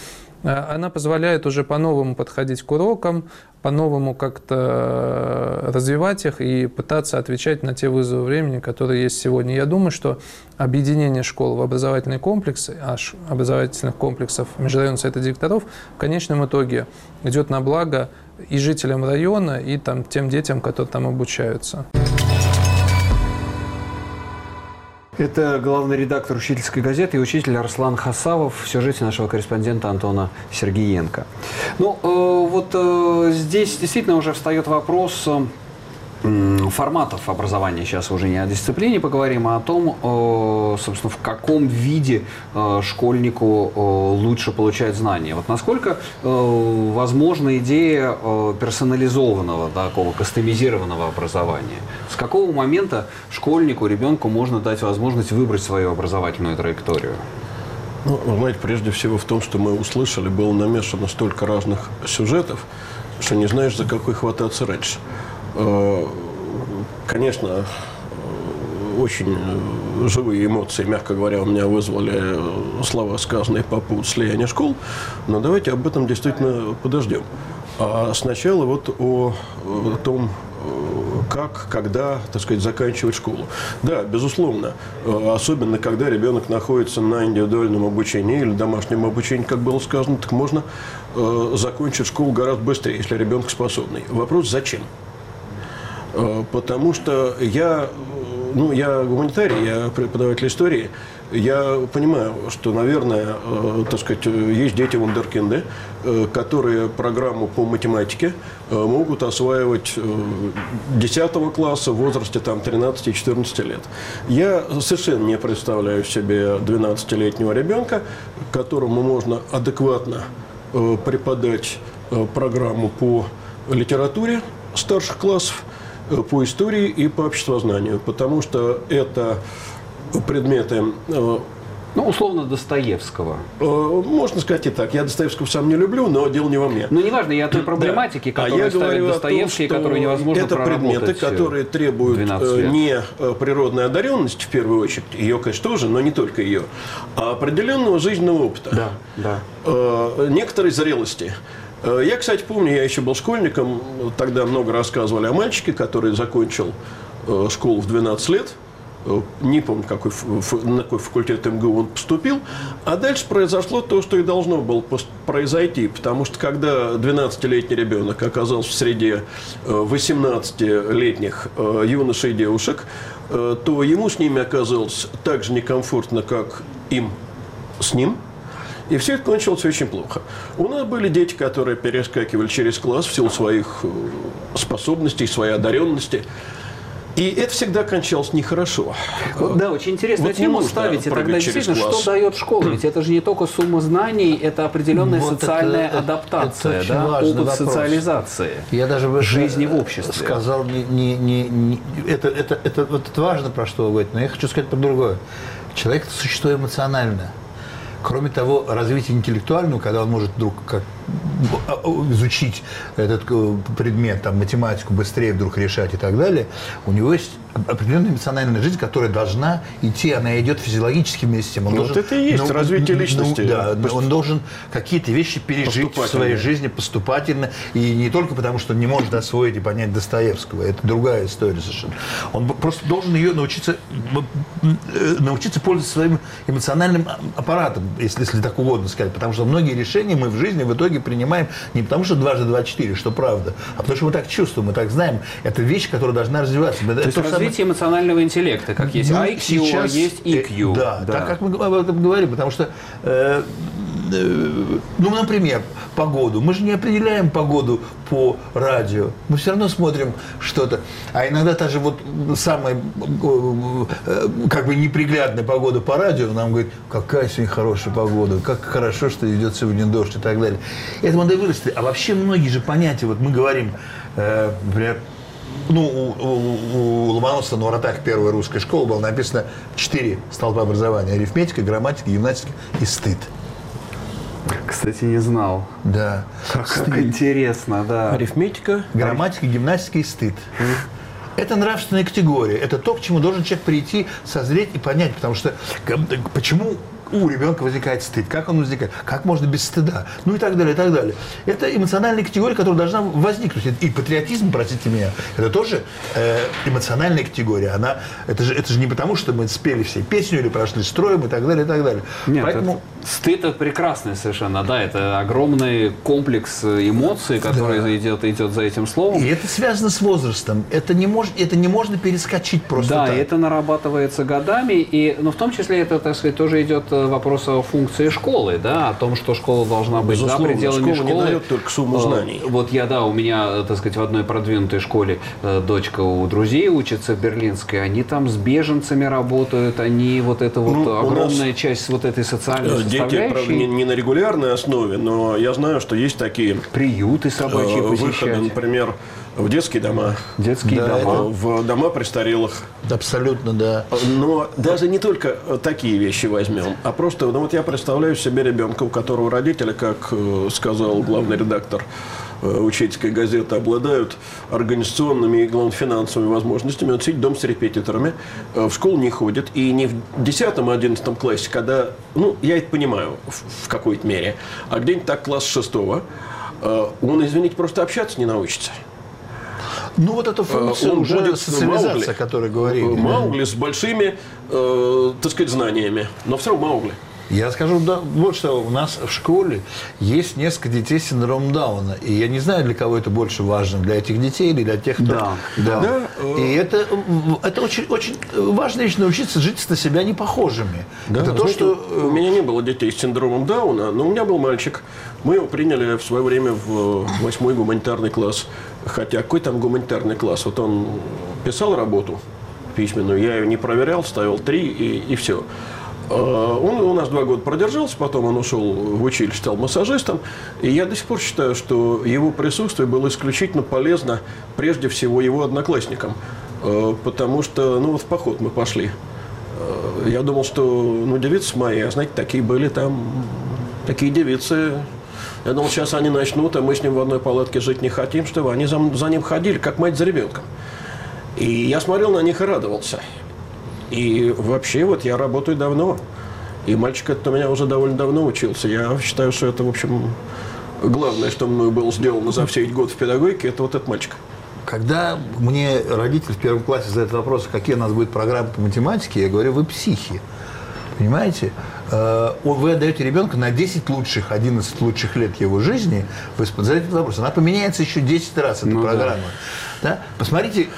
Она позволяет уже по-новому подходить к урокам, по-новому как-то развивать их и пытаться отвечать на те вызовы времени, которые есть сегодня. Я думаю, что объединение школ в образовательные комплексы, аж образовательных комплексов Межрайонного совета директоров в конечном итоге идет на благо и жителям района, и там, тем детям, которые там обучаются. Это главный редактор учительской газеты и учитель Арслан Хасавов в сюжете нашего корреспондента Антона Сергеенко. Ну, э, вот э, здесь действительно уже встает вопрос э, форматов образования. Сейчас уже не о дисциплине поговорим, а о том, э, собственно, в каком виде э, школьнику э, лучше получать знания. Вот насколько возможна идея персонализованного, такого кастомизированного образования? С какого момента школьнику, ребенку можно дать возможность выбрать свою образовательную траекторию? Ну, знаете, прежде всего в том, что мы услышали, было намешано столько разных сюжетов, что не знаешь, за какой хвататься раньше. Э, конечно, э, очень э, живые эмоции, мягко говоря, у меня вызвали слова, сказанные по поводу слияния школ. Но давайте об этом действительно подождем. А сначала вот о, том, как, когда, так сказать, заканчивать школу. Да, безусловно, особенно когда ребенок находится на индивидуальном обучении или домашнем обучении, как было сказано, так можно закончить школу гораздо быстрее, если ребенок способный. Вопрос, зачем? Э, потому что я, ну, я гуманитарий, я преподаватель истории, я понимаю, что, наверное, э, так сказать, есть дети вундеркинды, э, которые программу по математике э, могут осваивать э, 10 класса в возрасте там, 13-14 лет. Я совершенно не представляю себе 12-летнего ребенка, которому можно адекватно э, преподать э, программу по литературе старших классов, Э, по истории и по обществознанию, потому что это предметы э, ну, условно, Достоевского. Э, можно сказать и так. Я Достоевского сам не люблю, но дело не во мне. Ну, неважно, я о той проблематике, да. которую а я ставит Достоевский, том, которую невозможно Это предметы, которые требуют не природной одаренности, в первую очередь, ее, конечно, тоже, но не только ее, а определенного жизненного опыта. Да, да. Некоторой зрелости. Э, я, кстати, помню, я еще был школьником, тогда много рассказывали о мальчике, который закончил э, школу в 12 лет. Э, не помню, какой, на какой факультет МГУ он поступил. А дальше произошло то, что и должно было произойти. Потому что когда 12-летний ребенок оказался в среде 18-летних юношей и девушек, то ему с ними оказалось так же некомфортно, как им с ним – и все это кончилось очень плохо. У нас были дети, которые перескакивали через класс в силу своих э, способностей, своей одаренности. И это всегда кончалось нехорошо. Вот, да, очень интересную вот тему ставите. Тогда действительно, класс. что дает школа? Ведь это же не только сумма знаний, это определенная вот социальная это, адаптация, это да? опыт вопрос. социализации. Я даже бы жизни в обществе. Сказал, не, не, не, не, это, это, это, это, это важно, про что вы говорите, но я хочу сказать про другое. Человек – это существо эмоциональное Кроме того, развитие интеллектуального, когда он может вдруг как изучить этот э, предмет, там, математику быстрее вдруг решать и так далее, у него есть определенная эмоциональная жизнь, которая должна идти, она идет физиологически вместе с тем. Он Ну, должен, вот это и есть развитие личности. да, Пост- он должен какие-то вещи пережить в своей жизни поступательно, и не только потому, что он не может освоить и понять Достоевского, это другая история совершенно. Он просто должен ее научиться, э, научиться пользоваться своим эмоциональным а- аппаратом, если, если так угодно сказать, потому что многие решения мы в жизни в итоге принимаем не потому, что дважды два четыре, что правда, а потому что мы так чувствуем, мы так знаем. Это вещь, которая должна развиваться. Это То есть то же самое- развитие эмоционального интеллекта, как есть ну, IQ, а есть э, EQ. Да, так как мы об этом говорим, потому что, э, ну, например, погоду. Мы же не определяем погоду по радио. Мы все равно смотрим что-то. А иногда та же вот самая э, э, как бы неприглядная погода по радио нам говорит, какая сегодня хорошая погода, как хорошо, что идет сегодня дождь и так далее. Это надо вырасти. А вообще многие же понятия, вот мы говорим, э, например, ну, у, у- у Ломоносова на воротах первой русской школы было написано четыре столпа образования. Арифметика, грамматика, гимнастика и стыд. Кстати, не знал. Да. Как интересно, да. Арифметика. Грамматика, гимнастика и стыд. Это нравственная категория. Это то, к чему должен человек прийти, созреть и понять. Потому что почему у ребенка возникает стыд, как он возникает, как можно без стыда, ну и так далее, и так далее. Это эмоциональная категория, которая должна возникнуть. И патриотизм, простите меня, это тоже э, эмоциональная категория. Она, это, же, это же не потому, что мы спели все песню или прошли строем и так далее, и так далее. Нет, Поэтому это- стыд это прекрасный совершенно, да, это огромный комплекс эмоций, который идет, идет за этим словом. и это связано с возрастом. Это не, мож, это не можно перескочить просто Да, так. это нарабатывается годами, и, но в том числе это, так сказать, тоже идет э, вопрос о функции школы, да, о том, что школа должна быть за Безусловно, пределами школа не школы. дает только сумму Э, знаний. Вот я, да, у меня, э, так сказать, в одной продвинутой школе э, дочка у друзей учится в Берлинской, они там с беженцами работают, они вот это вот Ну, у нас, огромная часть вот этой социальной Э, Дети, правда, не, не на регулярной основе, но я знаю, что есть такие приюты собачьи э, выходы, например, в детские дома, детские Да, дома. в дома престарелых. Абсолютно, да. Но даже не только э, такие вещи возьмем, а просто, ну вот я представляю себе ребенка, у которого родители, как э, сказал главный редактор э, учительской газеты, обладают организационными и, главное, финансовыми возможностями. Он сидит дома с репетиторами, э, в школу не ходит. И не в 10-11 классе, когда, ну, я это понимаю в, в какой-то мере, а где-нибудь так класс шестого, э, он, извините, просто общаться не научится. Ну, вот эта функция он уже будет социализация, Маугли. о которой говорили. Маугли с большими, э, так сказать, знаниями. Но все равно Маугли. Я скажу, да, вот что, у нас в школе есть несколько детей с синдромом Дауна. И я не знаю, для кого это больше важно, для этих детей или для тех, кто... Да, да. Да, э, И это, м, это очень, очень важная вещь, научиться жить на себя непохожими. это то, Знаете, что... э, У меня не было детей с синдромом Дауна, но у меня был мальчик. Мы его приняли в свое время в восьмой гуманитарный класс. Хотя какой там гуманитарный класс? Вот он писал работу письменную, я ее не проверял, ставил три и, и все. Он у нас два года продержался, потом он ушел в училище, стал массажистом. И я до сих пор считаю, что его присутствие было исключительно полезно прежде всего его одноклассникам. Э, Потому что, ну вот в поход мы пошли. Э, Я думал, что, ну, девицы мои, а знаете, такие были там, такие девицы. Я думал, сейчас они начнут, а мы с ним в одной палатке жить не хотим, чтобы они за, за ним ходили, как мать за ребенком. И я смотрел на них и радовался. И вообще, вот я работаю давно. И мальчик этот у меня уже довольно давно учился. Я считаю, что это, в общем, главное, что мной было сделано за все эти годы в педагогике, это вот этот мальчик. Когда мне родители в первом классе задают вопрос, какие у нас будут программы по математике, я говорю, вы психи. Понимаете? Э, Вы отдаете ребенка на 10 лучших, 11 лучших лет его жизни, вы задаете этот вопрос. Она поменяется еще 10 раз, эта Ну да. программа. Да? Посмотрите э, как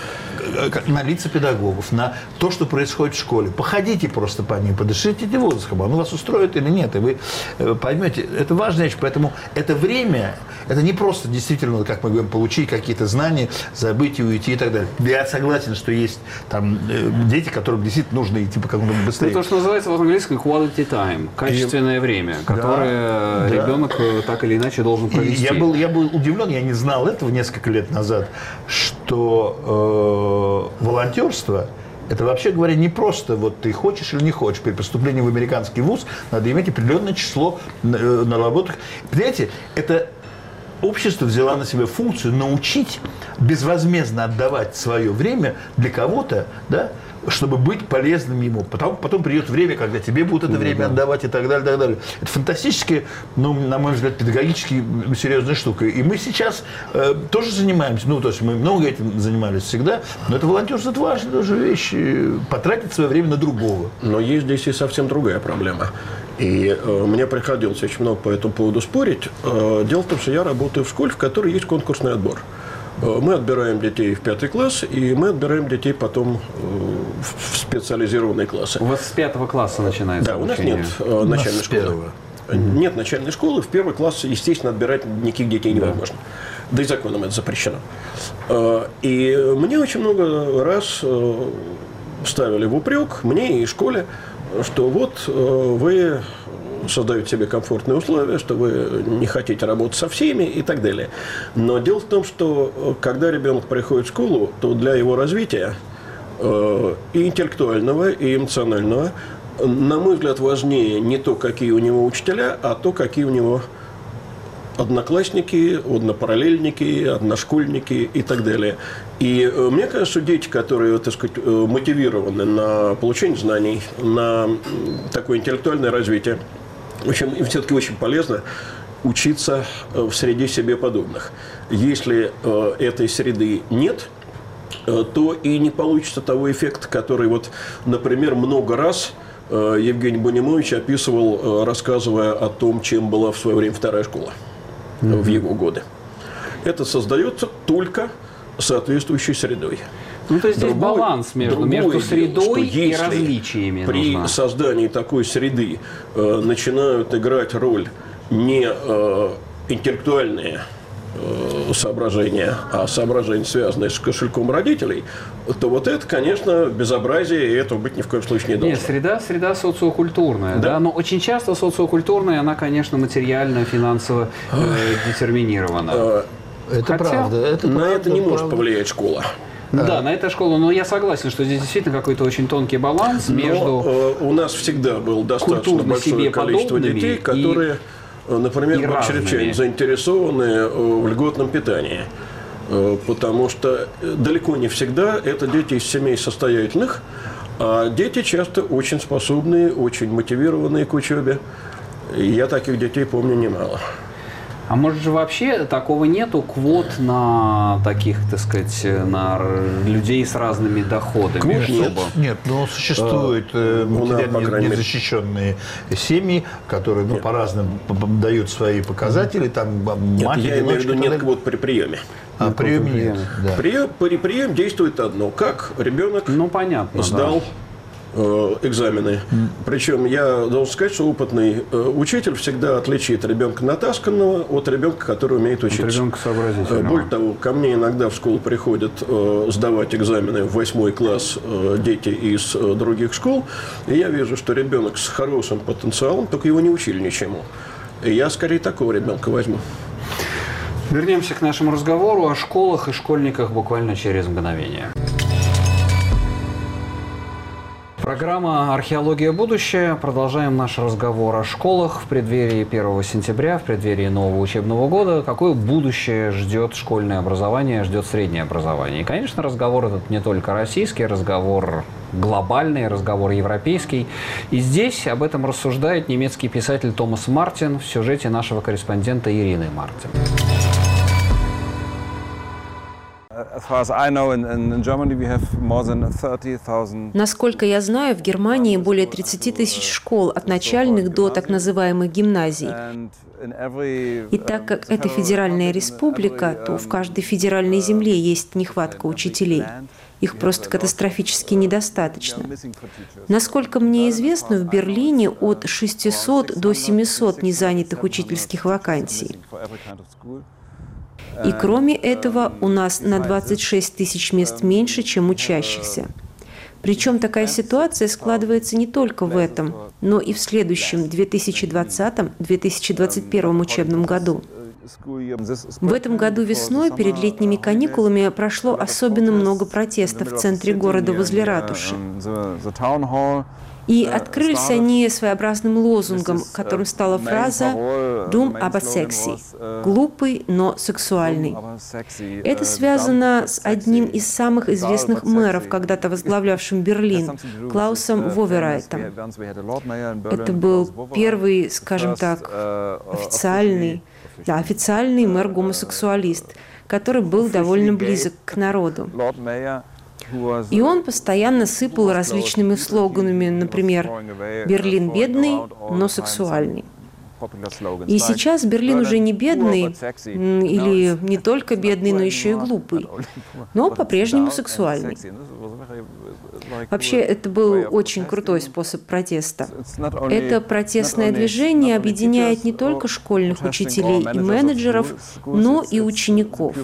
на лица педагогов, на то, что происходит в школе. Походите просто по ним, подышите воздухом, оно вас устроит или нет. И вы э, поймете, это важная вещь. Поэтому это время, это не просто действительно, как мы говорим, получить какие-то знания, забыть и уйти и так далее. Я согласен, что есть там э, дети, которым действительно нужно идти по какому-то Ну, быстрее. то, что называется в английском quality time, качественное время, которое да. ребенок э, так или иначе должен И провести. Я был, я был удивлен, я не знал этого несколько лет назад, что э, волонтерство Это вообще говоря не просто вот ты хочешь или не хочешь. При поступлении в американский вуз надо иметь определенное число э, наработок. Понимаете, это общество взяло на себя функцию научить безвозмездно отдавать свое время для кого-то, да, чтобы быть полезным ему. Потом, потом придет время, когда тебе будут это время отдавать и так далее, так далее. Это фантастически, ну, на мой взгляд, педагогически серьезная штука. И мы сейчас э, тоже занимаемся, ну, то есть мы много этим занимались всегда, но это волонтерство, это важная тоже вещь, потратить свое время на другого. Но есть здесь и совсем другая проблема. И э, мне приходилось очень много по этому поводу спорить. Э, дело в том, что я работаю в школе, в которой есть конкурсный отбор. Э, мы отбираем детей в пятый класс, и мы отбираем детей потом э, в специализированные классы. У вас с пятого класса начинается Да, обучение. у нас нет э, начальной школы. Первого. Нет начальной школы. В первый класс, естественно, отбирать никаких детей невозможно. Да. да и законом это запрещено. И мне очень много раз ставили в упрек, мне и школе, что вот вы создают себе комфортные условия, что вы не хотите работать со всеми и так далее. Но дело в том, что э, когда ребенок приходит в школу, то для его развития э, и интеллектуального, и эмоционального, на мой взгляд, важнее не то, какие у него учителя, а то, какие у него одноклассники, однопараллельники, одношкольники и так далее. И э, мне кажется, дети, которые, так сказать, мотивированы на получение знаний, на такое интеллектуальное развитие, в общем, им все-таки очень полезно учиться э, в среде себе подобных. Если э, этой среды нет, э, то и не получится того эффекта, который вот, например, много раз Евгений Бонимович описывал, рассказывая о том, чем была в свое время вторая школа mm-hmm. в его годы. Это создается только соответствующей средой. Ну, то есть здесь другой, баланс между, между средой дело, и различиями. При нужна. создании такой среды э, начинают играть роль не э, интеллектуальные э, соображения, а соображения, связанные с кошельком родителей, то вот это, конечно, безобразие, и этого быть ни в коем случае не должно. Нет, среда, среда социокультурная, да. да, но очень часто социокультурная, она, конечно, материально, финансово э, детерминирована. Э, это Хотя правда. Это на правда, это не может повлиять школа. Ну да, на эту школу, но я согласен, что здесь действительно какой-то очень тонкий баланс между... Э, у нас всегда было достаточно большое количество детей, которые, э, например, были чрезвычайно заинтересованы э, в льготном питании. Э, потому что далеко не всегда это дети из семей состоятельных, а дети часто очень способные, очень мотивированные к учебе. Я таких детей помню немало. А может же вообще такого нету квот на таких, так сказать, на людей с разными доходами? Квот нет, нет, но существуют э, материально незащищенные семьи, которые ну, по-разному дают свои показатели. Там нет, мать, я имею в виду нет квот при приеме. А прием нет. Да. При, при прием действует одно. Как ребенок ну, понятно, сдал да Э, экзамены. Причем я должен сказать, что опытный э, учитель всегда отличит ребенка натасканного от ребенка, который умеет учиться. От ребенка сообразительного. Э, более того, ко мне иногда в школу приходят сдавать экзамены в восьмой класс дети из других школ, и я вижу, что ребенок с хорошим потенциалом, только его не учили ничему. И я скорее такого ребенка возьму. Вернемся к нашему разговору о школах и школьниках буквально через мгновение. Программа «Археология. Будущее». Продолжаем наш разговор о школах в преддверии 1 сентября, в преддверии нового учебного года. Какое будущее ждет школьное образование, ждет среднее образование? И, конечно, разговор этот не только российский, разговор глобальный, разговор европейский. И здесь об этом рассуждает немецкий писатель Томас Мартин в сюжете нашего корреспондента Ирины Мартин. Насколько я знаю, в Германии более 30 тысяч школ от начальных до так называемых гимназий. И так как это федеральная республика, то в каждой федеральной земле есть нехватка учителей. Их просто катастрофически недостаточно. Насколько мне известно, в Берлине от 600 до 700 незанятых учительских вакансий. И кроме этого, у нас на 26 тысяч мест меньше, чем учащихся. Причем такая ситуация складывается не только в этом, но и в следующем 2020-2021 учебном году. В этом году весной, перед летними каникулами, прошло особенно много протестов в центре города возле ратуши. И открылись они своеобразным лозунгом, которым стала фраза «Дум аба секси» – «глупый, но сексуальный». Это связано с одним из самых известных мэров, когда-то возглавлявшим Берлин, Клаусом Воверайтом. Это был первый, скажем так, официальный, да, официальный мэр-гомосексуалист, который был довольно близок к народу. И он постоянно сыпал различными слоганами, например, «Берлин бедный, но сексуальный». И сейчас Берлин уже не бедный, или не только бедный, но еще и глупый, но по-прежнему сексуальный. Вообще, это был очень крутой способ протеста. Это протестное движение объединяет не только школьных учителей и менеджеров, но и учеников.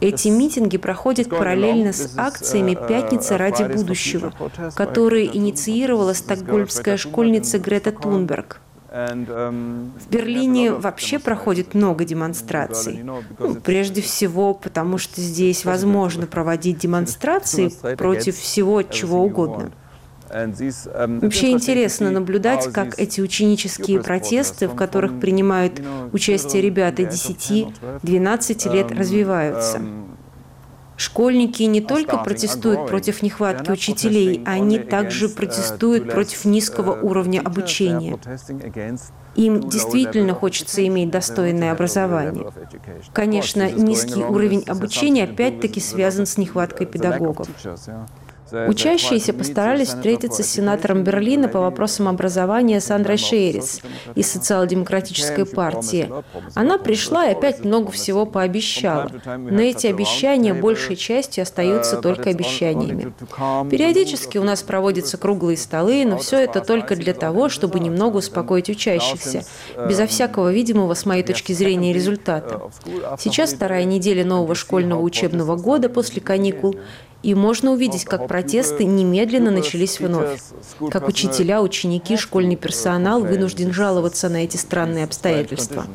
Эти митинги проходят параллельно с акциями «Пятница ради будущего», которые инициировала стокгольмская школьница Грета Тунберг. В Берлине вообще проходит много демонстраций. Ну, прежде всего, потому что здесь возможно проводить демонстрации против всего чего угодно. Вообще интересно наблюдать, как эти ученические протесты, в которых принимают участие ребята 10-12 лет, развиваются. Школьники не только протестуют против нехватки учителей, они также протестуют против низкого уровня обучения. Им действительно хочется иметь достойное образование. Конечно, низкий уровень обучения опять-таки связан с нехваткой педагогов. Учащиеся постарались встретиться с сенатором Берлина по вопросам образования Сандрой Шейрис из социал-демократической партии. Она пришла и опять много всего пообещала. Но эти обещания большей частью остаются только обещаниями. Периодически у нас проводятся круглые столы, но все это только для того, чтобы немного успокоить учащихся, безо всякого видимого, с моей точки зрения, результата. Сейчас вторая неделя нового школьного учебного года после каникул, и можно увидеть, как протесты немедленно начались вновь. Как учителя, ученики, школьный персонал вынужден жаловаться на эти странные обстоятельства.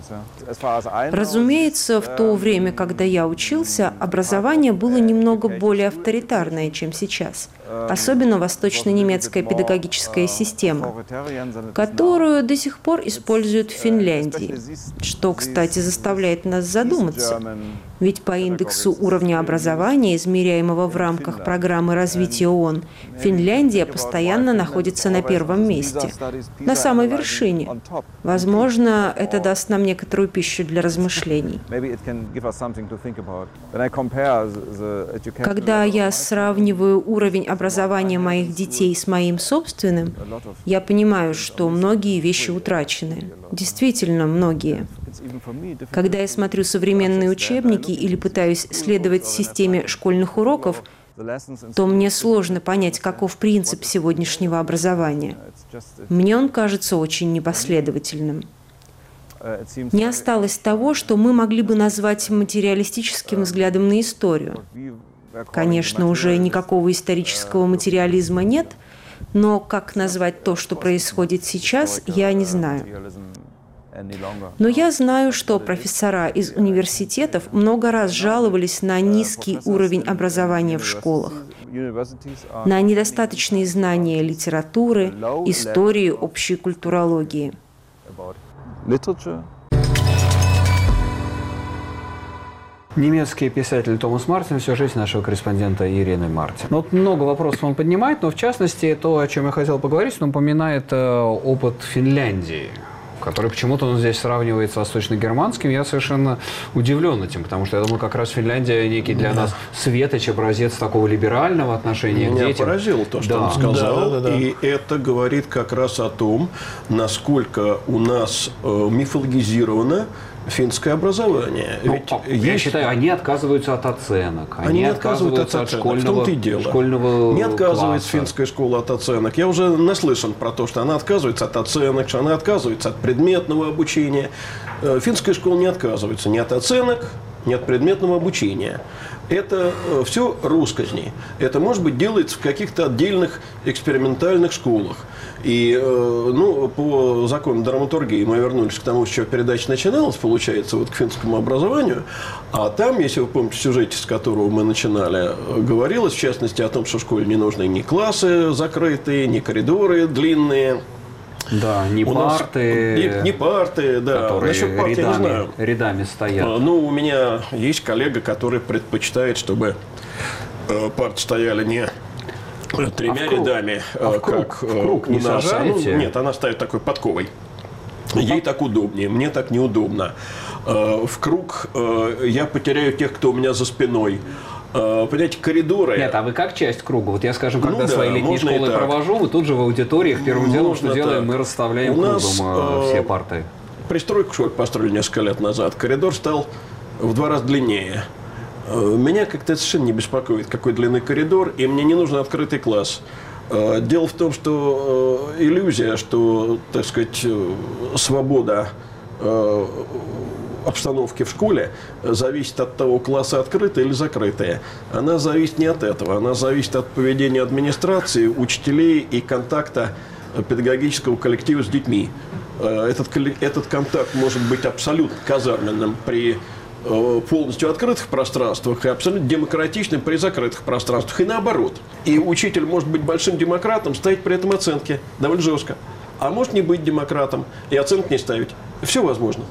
Разумеется, в то время, когда я учился, образование было немного более авторитарное, чем сейчас – особенно восточно-немецкая педагогическая система, которую до сих пор используют в Финляндии, что, кстати, заставляет нас задуматься. Ведь по индексу уровня образования, измеряемого в рамках программы развития ООН, Финляндия постоянно находится на первом месте, на самой вершине. Возможно, это даст нам некоторую пищу для размышлений. Когда я сравниваю уровень образования моих детей с моим собственным, я понимаю, что многие вещи утрачены. Действительно, многие. Когда я смотрю современные учебники или пытаюсь следовать системе школьных уроков, то мне сложно понять, каков принцип сегодняшнего образования. Мне он кажется очень непоследовательным. Не осталось того, что мы могли бы назвать материалистическим взглядом на историю. Конечно, уже никакого исторического материализма нет, но как назвать то, что происходит сейчас, я не знаю. Но я знаю, что профессора из университетов много раз жаловались на низкий уровень образования в школах, на недостаточные знания литературы, истории, общей культурологии. Немецкий писатель Томас Мартин, всю жизнь нашего корреспондента Ирины Мартин. Ну, вот много вопросов он поднимает, но в частности то, о чем я хотел поговорить, он упоминает э, опыт Финляндии который почему-то он здесь сравнивает с восточно-германским, я совершенно удивлен этим, потому что я думаю, как раз Финляндия некий для да. нас светоч, образец такого либерального отношения Меня к детям. поразило то, что да. он сказал, да, да, да, и это говорит как раз о том, насколько у нас э, мифологизировано финское образование. Ну, Ведь я есть... считаю, они отказываются от оценок. Они, они отказываются, отказываются от, от школьного, в том-то и дело. школьного Не отказывается класса. финская школа от оценок. Я уже наслышан про то, что она отказывается от оценок, что она отказывается от предметного обучения. Э, финская школа не отказывается ни от оценок, нет предметного обучения. Это э, все русскозни. Это, может быть, делается в каких-то отдельных экспериментальных школах. И э, ну, по закону драматургии мы вернулись к тому, с чего передача начиналась, получается, вот к финскому образованию. А там, если вы помните сюжете, с которого мы начинали, говорилось, в частности, о том, что в школе не нужны ни классы закрытые, ни коридоры длинные, да, не у парты. Нас, не, не парты, да. Которые Насчет парт рядами, я не знаю. рядами стоят. А, ну, у меня есть коллега, который предпочитает, чтобы э, парты стояли не тремя а рядами, а в круг, как в круг не у нас. Сажаете? Ну, нет, она ставит такой подковой. Ей так удобнее, мне так неудобно. Э, в круг э, я потеряю тех, кто у меня за спиной. Э, понимаете, коридоры. Нет, а вы как часть круга? Вот я, скажем, когда ну, да, свои летние школы провожу, мы тут же в аудиториях первым можно делом, что так. делаем, мы расставляем У кругом нас, э, все парты. Пристройку школы построили несколько лет назад. Коридор стал в два раза длиннее. Э, меня как-то совершенно не беспокоит, какой длины коридор, и мне не нужен открытый класс. Э, дело в том, что иллюзия, что, так сказать, свобода обстановки в школе зависит от того, классы открытые или закрытые. Она зависит не от этого. Она зависит от поведения администрации, учителей и контакта педагогического коллектива с детьми. Э, этот, этот контакт может быть абсолютно казарменным при э, полностью открытых пространствах и абсолютно демократичным при закрытых пространствах. И наоборот. И учитель может быть большим демократом, ставить при этом оценки довольно жестко. А может не быть демократом и оценки не ставить. Все возможно.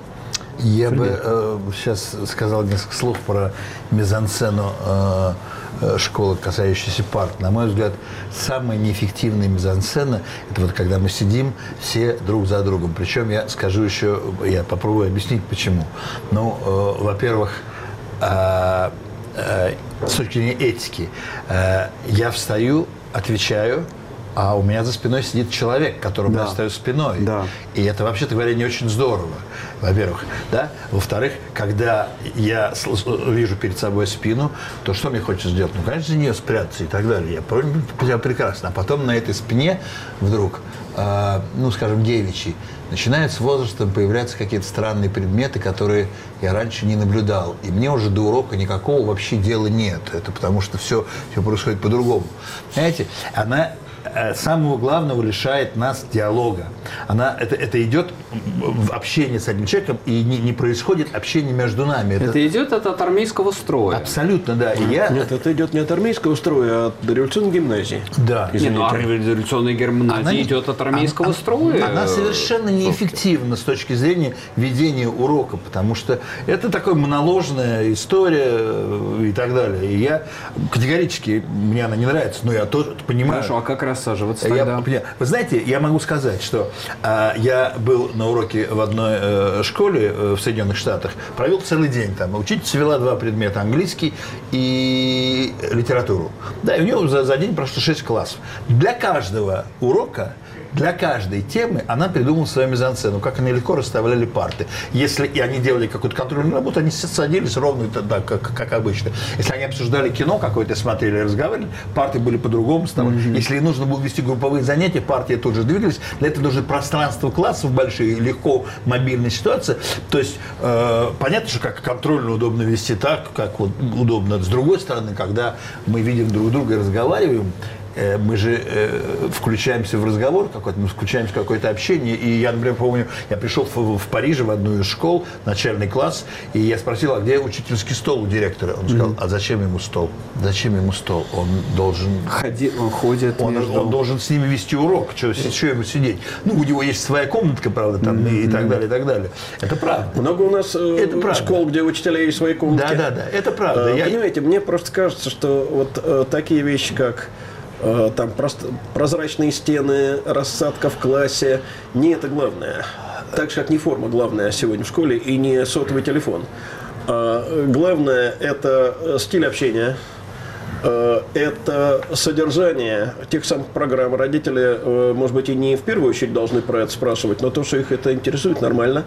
Я бы э, сейчас сказал несколько слов про мизансцену э, э, школы, касающейся парт. На мой взгляд, самая неэффективная мизансцена – это вот когда мы сидим все друг за другом. Причем я скажу еще, я попробую объяснить, почему. Ну, э, во-первых, э, э, с точки зрения этики, э, я встаю, отвечаю – а у меня за спиной сидит человек, которому да. я стою спиной. Да. И это, вообще-то говоря, не очень здорово, во-первых. Да? Во-вторых, когда я вижу перед собой спину, то что мне хочется сделать? Ну, конечно, за нее спрятаться и так далее. Я понял прекрасно. А потом на этой спине вдруг, э, ну, скажем, девичий, начинают с возрастом появляться какие-то странные предметы, которые я раньше не наблюдал. И мне уже до урока никакого вообще дела нет. Это потому что все, все происходит по-другому. Знаете, она самого главного лишает нас диалога. Она, это, это идет в общении с одним человеком, и не, не происходит общение между нами. Это, это идет от, от армейского строя. Абсолютно, да. И я... Нет, это идет не от армейского строя, а от революционной гимназии. Да. Нет, ну, революционная гимназия она, идет от армейского она, строя. Она совершенно неэффективна с точки зрения ведения урока, потому что это такая моноложная история э, и так далее. И я категорически, мне она не нравится, но я тоже понимаю. Хорошо, а как рассаживаться тогда? Я, вы знаете, я могу сказать, что а, я был на уроке в одной э, школе э, в Соединенных Штатах, провел целый день там. Учительница вела два предмета, английский и литературу. Да, и у нее за, за день прошло шесть классов. Для каждого урока для каждой темы она придумала свою мизансцену, как они легко расставляли парты. Если и они делали какую-то контрольную работу, они садились ровно так, как, как обычно. Если они обсуждали кино какое-то, смотрели, разговаривали, парты были по-другому. Mm-hmm. Если нужно было вести групповые занятия, партии тоже двигались. Для этого нужно пространство классов большие, легко мобильная ситуация. То есть э, понятно, что как контрольно удобно вести так, как вот удобно. С другой стороны, когда мы видим друг друга и разговариваем, мы же э, включаемся в разговор какой-то, мы включаемся в какое-то общение. И я, например, помню, я пришел в, в Париже в одну из школ, начальный класс, и я спросил, а где учительский стол у директора? Он сказал, а зачем ему стол? Зачем ему стол? Он должен... Ходи, он ходит он, между... он должен с ними вести урок. Что, что ему сидеть? Ну, у него есть своя комнатка, правда, там, mm-hmm. и, и так далее, и так далее. Это правда. Много у нас э, это правда. школ, где учителя есть свои комнатки. Да, да, да, это правда. А, я... Понимаете, мне просто кажется, что вот э, такие вещи, как Э, там прозрачные стены, рассадка в классе. Не это главное. Так же, как не форма главная сегодня в школе и не сотовый телефон. А, главное – это э, стиль общения, э, это содержание тех самых программ. Родители, может быть, и не в первую очередь должны про это спрашивать, но то, что их это интересует, нормально.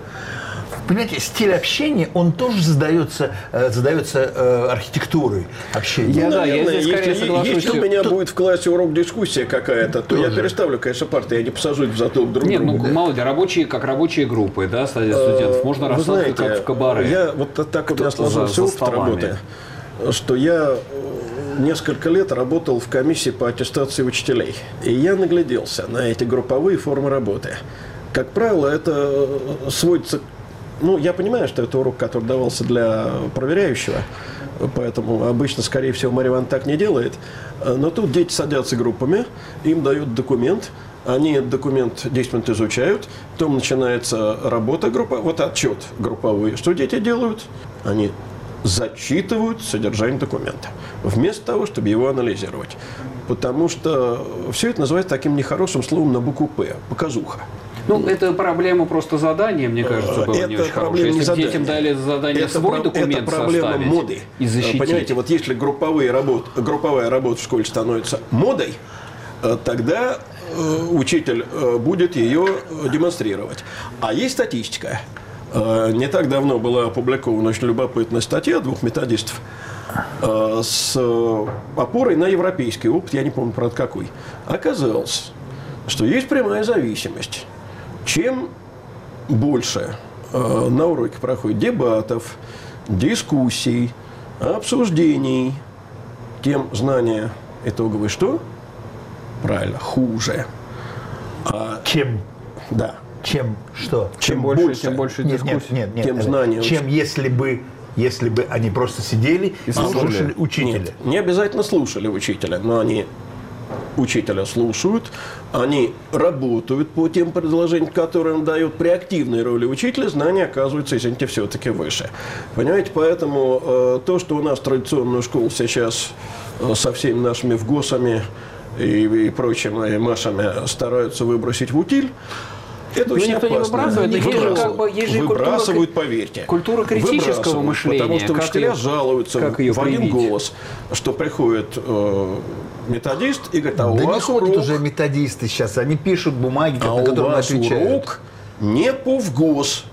Понимаете, стиль общения, он тоже задается, э, задается э, архитектурой общения. Я, Ну, да, я наверное, здесь скорее если, соглашусь, если у меня будет в классе урок дискуссия какая-то, то я Тоже. переставлю, конечно, парты, я не посажусь в затылок друг Нет, ну, другу. молодые, рабочие, как рабочие группы, да, студентов. Можно Э, расстаться знаете, как в кабаре. Я вот так у меня сложился опыт работы, что я несколько лет работал в комиссии по аттестации учителей. И я нагляделся на эти групповые формы работы. Как правило, это сводится... Ну, я понимаю, что это урок, который давался для проверяющего, поэтому обычно, скорее всего, Мария Ивановна так не делает. Но тут дети садятся группами, им дают документ, они этот документ 10 минут изучают, потом начинается работа группа, вот отчет групповой. Что дети делают? Они зачитывают содержание документа, вместо того, чтобы его анализировать. Потому что все это называется таким нехорошим словом на букву «П» – показуха. Ну, это проблема просто задания, мне кажется, было не Э, Это очень проблема хорошее. не Если бы задания. детям дали задание это, свой про- документ это проблема моды. и защитить. Понимаете, вот если групповые работ, групповая работа в школе становится модой, э, тогда э, учитель э, будет ее э, демонстрировать. А есть статистика. Э, Не так давно была опубликована очень любопытная статья двух методистов э, с э, опорой на европейский опыт, я не помню, правда, какой. Оказалось, что есть прямая зависимость. Чем больше э, на уроке проходит дебатов, дискуссий, обсуждений, тем знания итоговые что? Правильно, хуже. А, Чем? да. Чем что? Чем больше, тем больше Нет, дискуссий. нет, нет, нет. Тем это знаний Чем если бы, если бы они просто сидели и слушали. слушали учителя. Нет, не обязательно слушали учителя, но они учителя слушают, они работают по тем предложениям, которые он дает при активной роли учителя, знания оказываются, извините, все-таки выше. Понимаете, поэтому э, то, что у нас традиционную школу сейчас э, со всеми нашими вгосами и, и прочими машами стараются выбросить в утиль, это Ну, очень никто не опасно. выбрасывает, но есть же как бы- есть же культура Выбрасывают, кри- поверьте. культура критического мышления, Потому что как учителя ее- жалуются как ее в один голос, что приходит э, методист и говорит, а у Да не вас ходят урок, уже методисты сейчас, они пишут бумаги, а на у которые вас отвечают. урок не по вгос.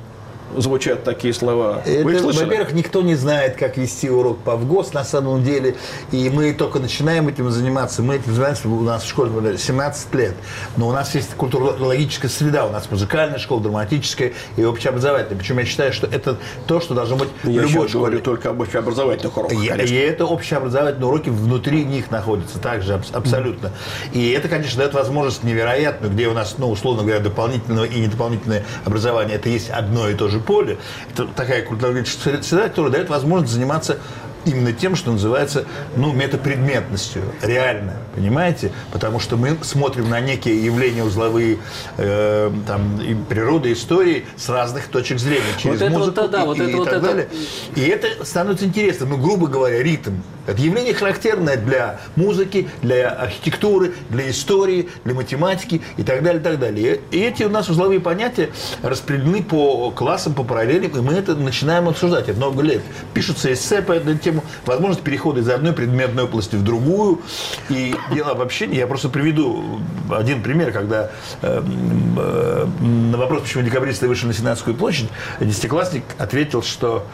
Звучат такие слова. Вы Это, слышали? во-первых, никто не знает, как вести урок по ВГОС на самом деле. И мы только начинаем этим заниматься. Мы этим занимаемся у нас в школе например, 17 лет. Но у нас есть культурологическая среда. У нас музыкальная школа, драматическая и общеобразовательная. Причем я считаю, что это то, что должно быть в Я любой школе. говорю только об общеобразовательных уроках, И, конечно. и это общеобразовательные уроки внутри них находятся также абс- абсолютно. И это, конечно, дает возможность невероятную, где у нас, ну, условно говоря, дополнительное и недополнительное образование, это есть одно и то же поле. Это такая культурологическая среда, которая дает возможность заниматься именно тем, что называется, ну, метапредметностью, реально, понимаете? Потому что мы смотрим на некие явления узловые э, там, и природы, истории с разных точек зрения, через вот музыку да, и, вот и- это и вот так это- далее. И это становится интересным. Ну, грубо говоря, ритм. Это явление характерное для музыки, для архитектуры, для истории, для математики и так далее, и так далее. И эти у нас узловые понятия распределены по классам, по параллелям, и мы это начинаем обсуждать. Это много лет. Пишутся эссе по этой теме, возможность перехода из одной предметной области в другую. И дело об общении. Я просто приведу один пример, когда э, э, на вопрос, почему декабристы вышли на Сенатскую площадь, десятиклассник ответил, что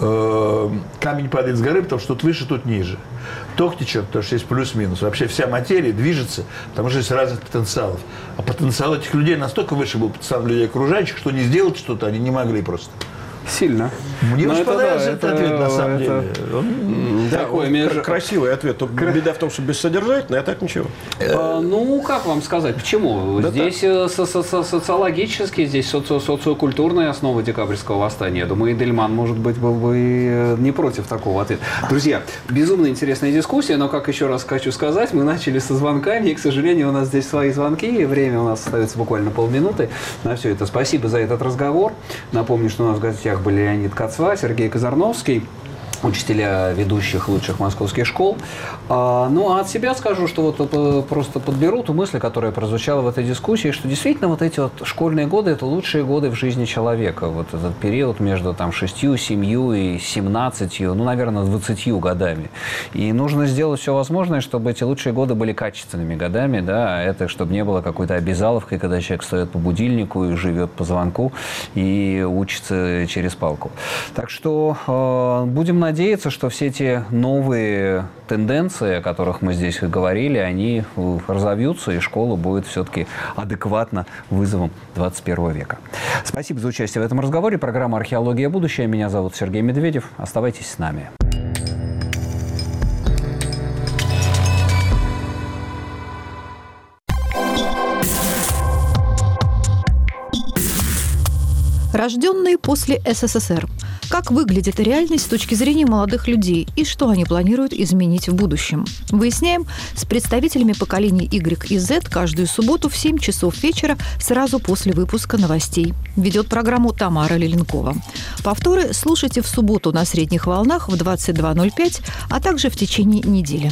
э, камень падает с горы, потому что тут выше, тут ниже. Ток течет, потому что есть плюс-минус. Вообще вся материя движется, потому что есть разных потенциалов. А потенциал этих людей настолько выше был потенциал людей окружающих, что не сделать что-то они не могли просто. Сильно. Мне Но очень это понравился да, этот это- ответ, на самом это- деле. Он- Да, Такой он кра- красивый ответ. Только беда в том, что бессодержательный, а так ничего. А, Ну, как вам сказать, почему? Да здесь э, со- со- со- социологически, здесь соци- социокультурная основа декабрьского восстания. Я думаю, и Дельман, может быть, был бы э, не против такого ответа. Друзья, безумно интересная дискуссия, но, как еще раз хочу сказать, мы начали со звонками, и, к сожалению, у нас здесь свои звонки, и время у нас остается буквально полминуты на все это. Спасибо за этот разговор. Напомню, что у нас в гостях были Леонид Кацва, Сергей Казарновский. Учителя ведущих лучших московских школ. А, ну, а от себя скажу, что вот э, просто подберу ту мысль, которая прозвучала в этой дискуссии, что действительно вот эти вот школьные годы – это лучшие годы в жизни человека. Вот этот период между там шестью, семью и семнадцатью, ну, наверное, двадцатью годами. И нужно сделать все возможное, чтобы эти лучшие годы были качественными годами, да, а это чтобы не было какой-то обязаловкой, когда человек стоит по будильнику и живет по звонку и учится через палку. Так что э, будем надеяться, надеяться, что все эти новые тенденции, о которых мы здесь говорили, они разовьются, и школа будет все-таки адекватно вызовам 21 века. Спасибо за участие в этом разговоре. Программа «Археология. Будущее». Меня зовут Сергей Медведев. Оставайтесь с нами. Рожденные после СССР. Как выглядит реальность с точки зрения молодых людей и что они планируют изменить в будущем? Выясняем с представителями поколений Y и Z каждую субботу в 7 часов вечера сразу после выпуска новостей. Ведет программу Тамара Леленкова. Повторы слушайте в субботу на средних волнах в 22.05, а также в течение недели.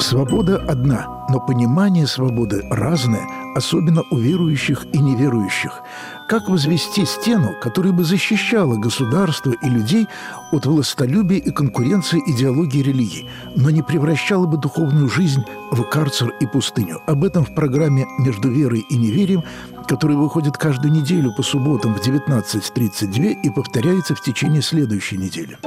Свобода одна, но понимание свободы разное, особенно у верующих и неверующих. Как возвести стену, которая бы защищала государство и людей от властолюбия и конкуренции идеологии религии, но не превращала бы духовную жизнь в карцер и пустыню? Об этом в программе «Между верой и неверием», которая выходит каждую неделю по субботам в 19.32 и повторяется в течение следующей недели.